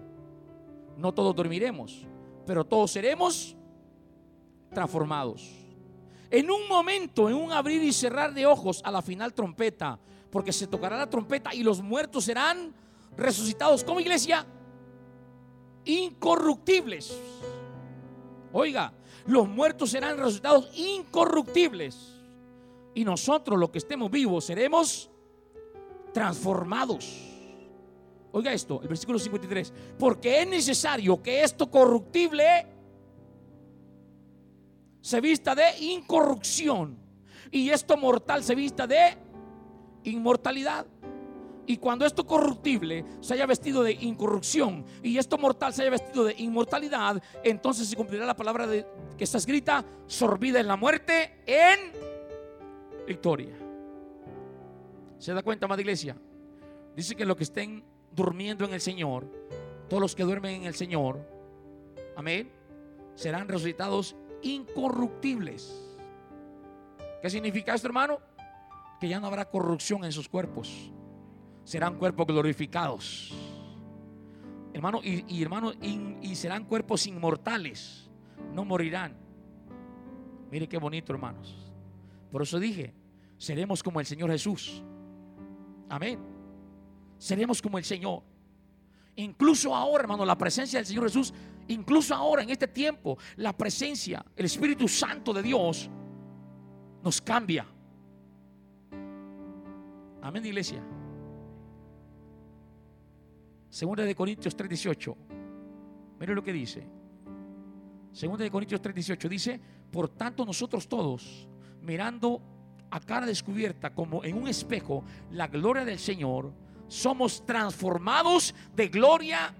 No todos dormiremos, pero todos seremos transformados. En un momento, en un abrir y cerrar de ojos a la final trompeta, porque se tocará la trompeta y los muertos serán resucitados como iglesia incorruptibles. Oiga, los muertos serán resucitados incorruptibles. Y nosotros, los que estemos vivos, seremos transformados. Oiga esto, el versículo 53. Porque es necesario que esto corruptible se vista de incorrupción y esto mortal se vista de inmortalidad. Y cuando esto corruptible se haya vestido de incorrupción y esto mortal se haya vestido de inmortalidad, entonces se cumplirá la palabra que está escrita, sorbida en la muerte, en victoria. ¿Se da cuenta, amada iglesia? Dice que los que estén durmiendo en el Señor, todos los que duermen en el Señor, amén, serán resucitados incorruptibles. ¿Qué significa esto, hermano? Que ya no habrá corrupción en sus cuerpos serán cuerpos glorificados. Hermano, y, hermano, y, serán cuerpos inmortales. No morirán. Mire qué bonito, hermanos. Por eso dije, seremos como el Señor Jesús. Amén. Seremos como el Señor. Incluso ahora, hermano, la presencia del Señor Jesús, incluso ahora, en este tiempo, la presencia, el Espíritu Santo de Dios nos cambia. Amén, iglesia. Segunda de Corintios 3:18. Mire lo que dice. Segunda de Corintios 3:18 dice, por tanto nosotros todos, mirando a cara descubierta como en un espejo la gloria del Señor, somos transformados de gloria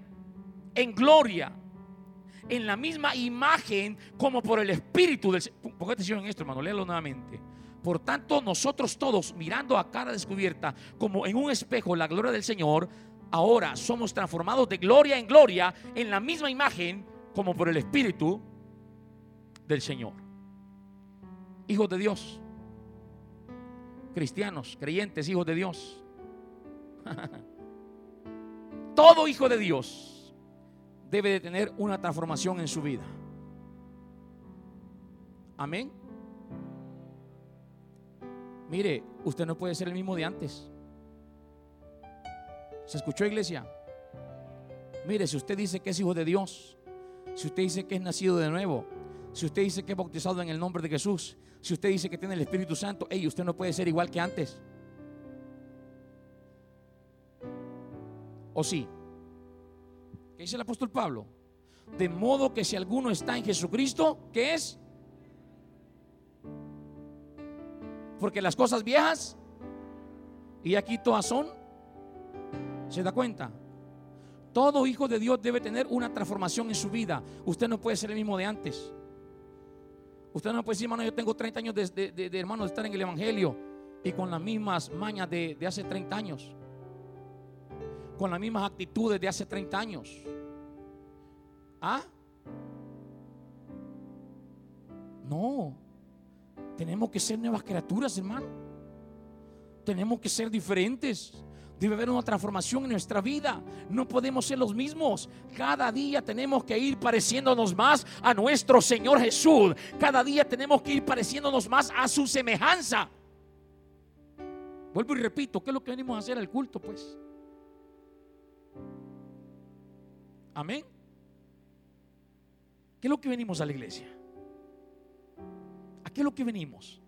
en gloria, en la misma imagen como por el Espíritu del. Ponga atención en esto, hermano, léalo nuevamente. Por tanto, nosotros todos, mirando a cara descubierta como en un espejo la gloria del Señor, ahora somos transformados de gloria en gloria en la misma imagen como por el Espíritu del Señor. Hijos de Dios, cristianos, creyentes, hijos de Dios. Todo hijo de Dios debe de tener una transformación en su vida. Amén. Mire, usted no puede ser el mismo de antes. ¿Se escuchó iglesia? Mire, si usted dice que es hijo de Dios, si usted dice que es nacido de nuevo, si usted dice que es bautizado en el nombre de Jesús, si usted dice que tiene el Espíritu Santo, hey, usted no puede ser igual que antes. ¿O sí? ¿Qué dice el apóstol Pablo? De modo que si alguno está en Jesucristo, ¿qué es? Porque las cosas viejas y aquí todas son ¿Se da cuenta? Todo hijo de Dios debe tener una transformación en su vida. Usted no puede ser el mismo de antes. Usted no puede decir, hermano, yo tengo 30 años de, hermano de estar en el Evangelio y con las mismas mañas de, de hace 30 años. Con las mismas actitudes de hace 30 años. ¿Ah? No. Tenemos que ser nuevas criaturas, hermano. Tenemos que ser diferentes. Debe haber una transformación en nuestra vida. No podemos ser los mismos. Cada día tenemos que ir pareciéndonos más a nuestro Señor Jesús. Cada día tenemos que ir pareciéndonos más a su semejanza. Vuelvo y repito, ¿qué es lo que venimos a hacer al culto, pues? Amén. ¿Qué es lo que venimos a la iglesia? ¿A qué es lo que venimos?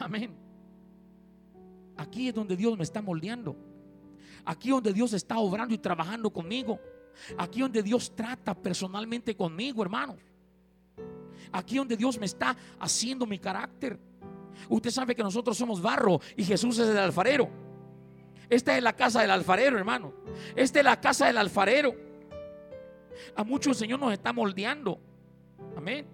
Amén. Aquí es donde Dios me está moldeando. Aquí es donde Dios está obrando y trabajando conmigo. Aquí donde Dios trata personalmente conmigo, hermanos. Aquí donde Dios me está haciendo mi carácter. Usted sabe que nosotros somos barro y Jesús es el alfarero. Esta es la casa del alfarero, hermano. Esta es la casa del alfarero. A muchos el Señor nos está moldeando. Amén.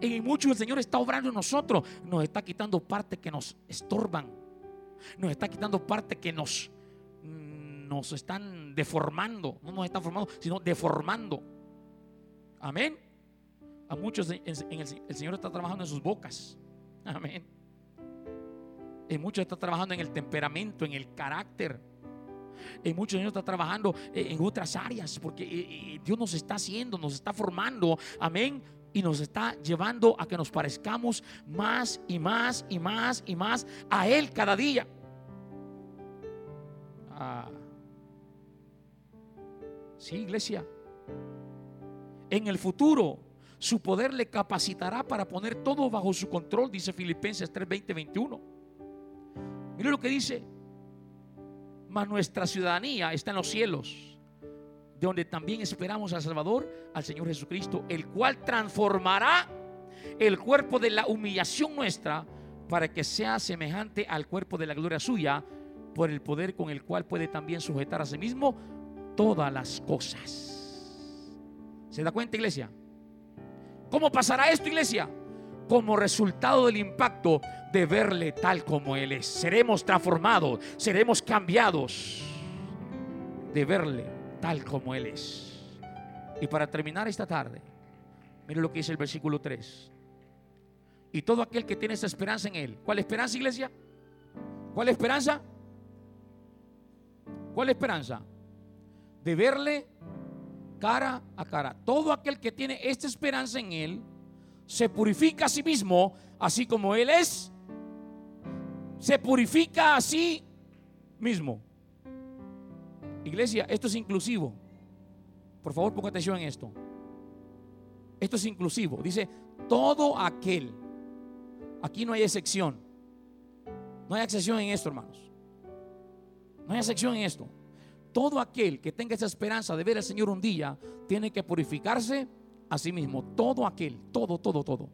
Y muchos el Señor está obrando en nosotros. Nos está quitando partes que nos estorban. Nos está quitando partes que nos, nos están deformando. No nos están formando, sino deformando. Amén. A muchos el Señor está trabajando en sus bocas. Amén. Y muchos está trabajando en el temperamento, en el carácter. Y muchos Señor está trabajando en otras áreas porque Dios nos está haciendo, nos está formando. Amén y nos está llevando a que nos parezcamos más y más y más y más a Él cada día. Ah. Sí, iglesia. En el futuro, su poder le capacitará para poner todo bajo su control, dice Filipenses 3, 20, 21. Mire lo que dice. Mas nuestra ciudadanía está en los cielos de donde también esperamos al Salvador, al Señor Jesucristo, el cual transformará el cuerpo de la humillación nuestra para que sea semejante al cuerpo de la gloria suya, por el poder con el cual puede también sujetar a sí mismo todas las cosas. ¿Se da cuenta, iglesia? ¿Cómo pasará esto, iglesia? Como resultado del impacto de verle tal como Él es. Seremos transformados, seremos cambiados de verle tal como Él es. Y para terminar esta tarde, mire lo que dice el versículo 3. Y todo aquel que tiene esa esperanza en Él. ¿Cuál esperanza, iglesia? ¿Cuál esperanza? ¿Cuál esperanza? De verle cara a cara. Todo aquel que tiene esta esperanza en Él se purifica a sí mismo, así como Él es. Se purifica a sí mismo. Iglesia, esto es inclusivo. Por favor, ponga atención en esto. Esto es inclusivo. Dice, todo aquel. Aquí no hay excepción. No hay excepción en esto, hermanos. No hay excepción en esto. Todo aquel que tenga esa esperanza de ver al Señor un día, tiene que purificarse a sí mismo. Todo aquel, todo, todo, todo.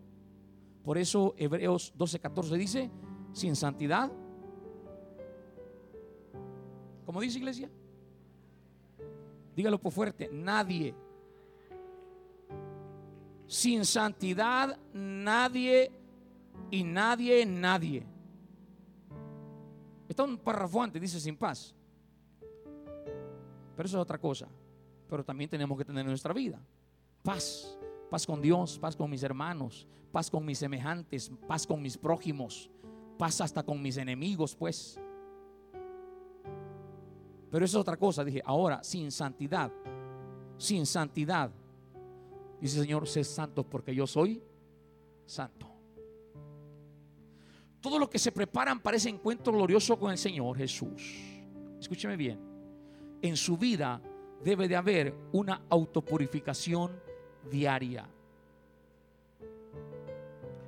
Por eso Hebreos 12:14 dice, sin santidad. ¿Cómo dice iglesia? Dígalo por fuerte, nadie. Sin santidad, nadie y nadie, nadie. Está un párrafo antes, dice sin paz. Pero eso es otra cosa. Pero también tenemos que tener en nuestra vida paz. Paz con Dios, paz con mis hermanos, paz con mis semejantes, paz con mis prójimos, paz hasta con mis enemigos, pues. Pero eso es otra cosa. Dije, ahora, sin santidad, sin santidad. Dice Señor, sé santos porque yo soy santo. Todo lo que se preparan para ese encuentro glorioso con el Señor Jesús. Escúcheme bien. En su vida debe de haber una autopurificación diaria.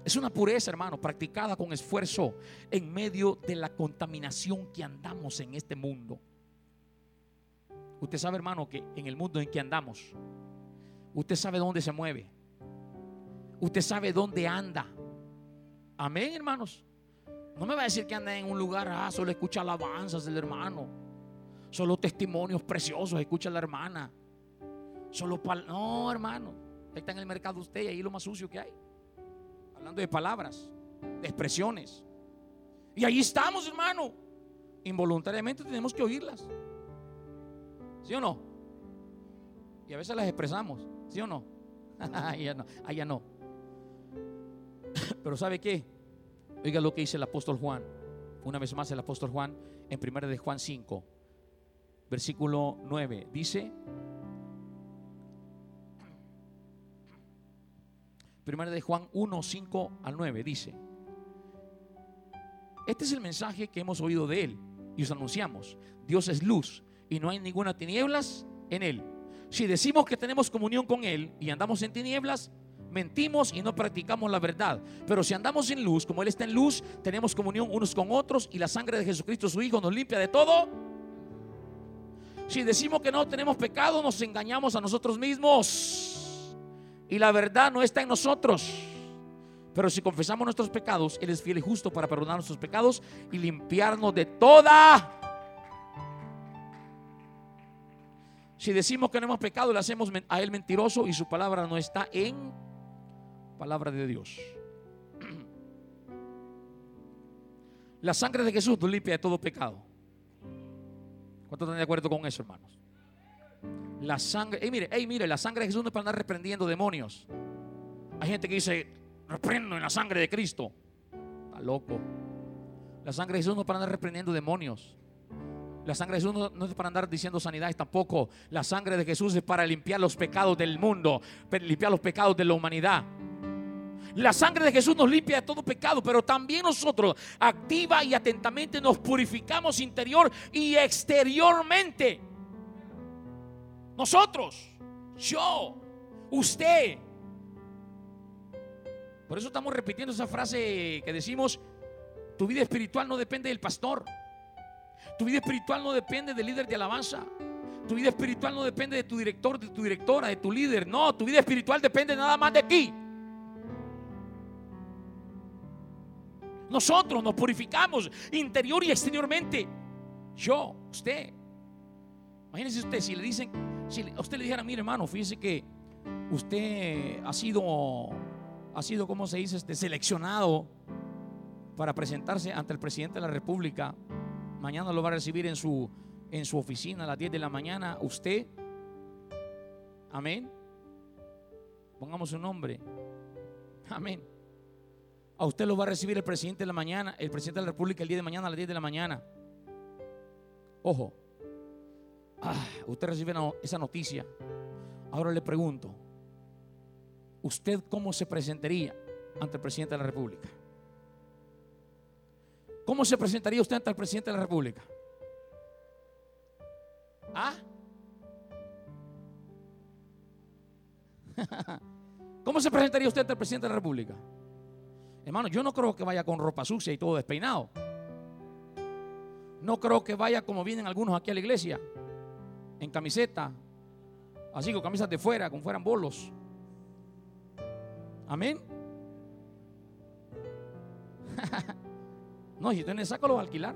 Es una pureza, hermano, practicada con esfuerzo en medio de la contaminación que andamos en este mundo. Usted sabe, hermano, que en el mundo en que andamos, usted sabe dónde se mueve. Usted sabe dónde anda. Amén, hermanos. No me va a decir que anda en un lugar, ah, solo escucha alabanzas del hermano. Solo testimonios preciosos, escucha la hermana. Solo No, hermano. Ahí está en el mercado usted y ahí lo más sucio que hay. Hablando de palabras, de expresiones. Y ahí estamos, hermano. Involuntariamente tenemos que oírlas. ¿Sí o no? Y a veces las expresamos, ¿sí o no? allá no, no. Pero ¿sabe qué? Oiga lo que dice el apóstol Juan. Una vez más el apóstol Juan en 1 de Juan 5, versículo 9. Dice, 1 de Juan 1, 5 al 9, dice, este es el mensaje que hemos oído de él y os anunciamos. Dios es luz y no hay ninguna tinieblas en él. Si decimos que tenemos comunión con él y andamos en tinieblas, mentimos y no practicamos la verdad. Pero si andamos en luz, como él está en luz, tenemos comunión unos con otros y la sangre de Jesucristo su Hijo nos limpia de todo. Si decimos que no tenemos pecado, nos engañamos a nosotros mismos. Y la verdad no está en nosotros. Pero si confesamos nuestros pecados, Él es fiel y justo para perdonar nuestros pecados y limpiarnos de toda. Si decimos que no hemos pecado, le hacemos a Él mentiroso y su palabra no está en palabra de Dios. La sangre de Jesús nos limpia de todo pecado. ¿Cuántos están de acuerdo con eso, hermanos? La sangre, hey, mire, hey, mire, la sangre de Jesús no es para andar reprendiendo demonios. Hay gente que dice, reprendo en la sangre de Cristo. Está loco. La sangre de Jesús no es para andar reprendiendo demonios. La sangre de Jesús no, no, es para andar diciendo sanidades tampoco. La sangre de Jesús es para limpiar los pecados del mundo, limpiar los pecados de la humanidad. La sangre de Jesús nos limpia de todo pecado, pero también nosotros activa y atentamente nos purificamos interior y exteriormente. Nosotros, yo, usted. Por eso estamos repitiendo esa frase que decimos, tu vida espiritual no depende del pastor. Tu vida espiritual no depende del líder de alabanza. Tu vida espiritual no depende de tu director, de tu directora, de tu líder. No, tu vida espiritual depende nada más de ti. Nosotros nos purificamos interior y exteriormente. Yo, usted. Imagínese usted si le dicen, si usted le dijera, mire hermano, fíjese que usted ha sido, ha sido, ¿cómo se dice? Este, seleccionado para presentarse ante el presidente de la República. Mañana lo va a recibir en su, en su oficina a las 10 de la mañana. Usted, amén. Pongamos su nombre. Amén. A usted lo va a recibir el presidente de la mañana, el presidente de la República el día de mañana a las 10 de la mañana. Ojo, ah, usted recibe esa noticia. Ahora le pregunto, ¿usted cómo se presentaría ante el presidente de la República? ¿Cómo se presentaría usted ante el presidente de la República? ¿Ah? ¿Cómo se presentaría usted ante el presidente de la República? Hermano, yo no creo que vaya con ropa sucia y todo despeinado. No creo que vaya como vienen algunos aquí a la iglesia, en camiseta, así con camisas de fuera, como fueran bolos. Amén. no, si usted saco lo va a alquilar.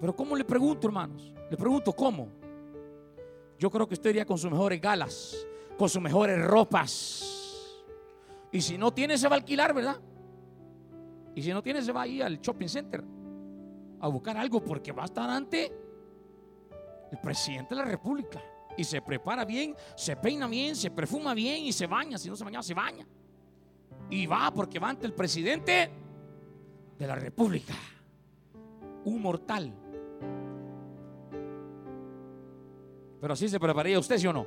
Pero ¿cómo le pregunto, hermanos? Le pregunto cómo. Yo creo que usted iría con sus mejores galas, con sus mejores ropas y si no tiene, se va a alquilar, ¿verdad? Y si no tiene, se va a ir al shopping center a buscar algo porque va a estar ante el presidente de la República. Y se prepara bien, se peina bien, se perfuma bien y se baña. Si no se baña, se baña. Y va porque va ante el presidente de la República. Un mortal. Pero así se prepararía usted, ¿sí o no?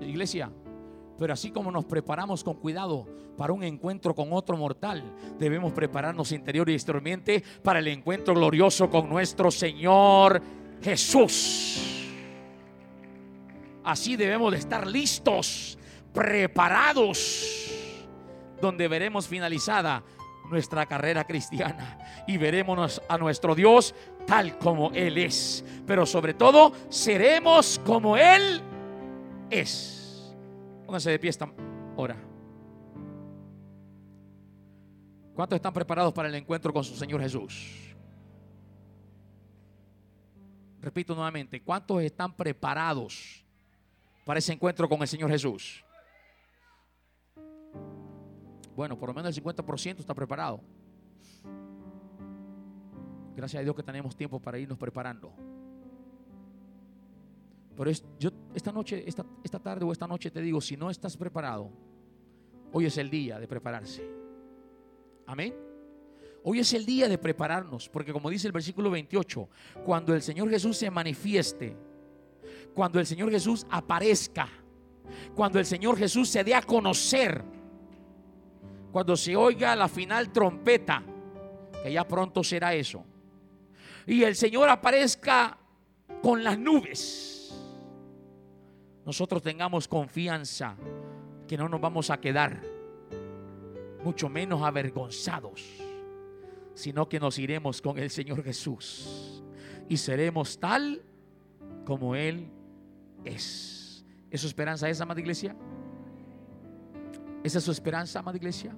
Iglesia, pero así como nos preparamos con cuidado para un encuentro con otro mortal, debemos prepararnos interior y exteriormente para el encuentro glorioso con nuestro Señor Jesús. Así debemos de estar listos, preparados, donde veremos finalizada nuestra carrera cristiana y veremos a nuestro Dios tal como Él es. Pero sobre todo, seremos como Él es. Pónganse de pie esta hora. ¿Cuántos están preparados para el encuentro con su Señor Jesús? Repito nuevamente, ¿cuántos están preparados para ese encuentro con el Señor Jesús? Bueno, por lo menos el 50% está preparado. Gracias a Dios que tenemos tiempo para irnos preparando. Pero yo esta noche, esta, esta tarde o esta noche te digo, si no estás preparado, hoy es el día de prepararse. Amén. Hoy es el día de prepararnos, porque como dice el versículo 28, cuando el Señor Jesús se manifieste, cuando el Señor Jesús aparezca, cuando el Señor Jesús se dé a conocer, cuando se oiga la final trompeta, que ya pronto será eso, y el Señor aparezca con las nubes nosotros tengamos confianza que no nos vamos a quedar, mucho menos avergonzados, sino que nos iremos con el Señor Jesús y seremos tal como Él es. ¿Es su esperanza esa, amada iglesia? ¿Esa es su esperanza, amada iglesia?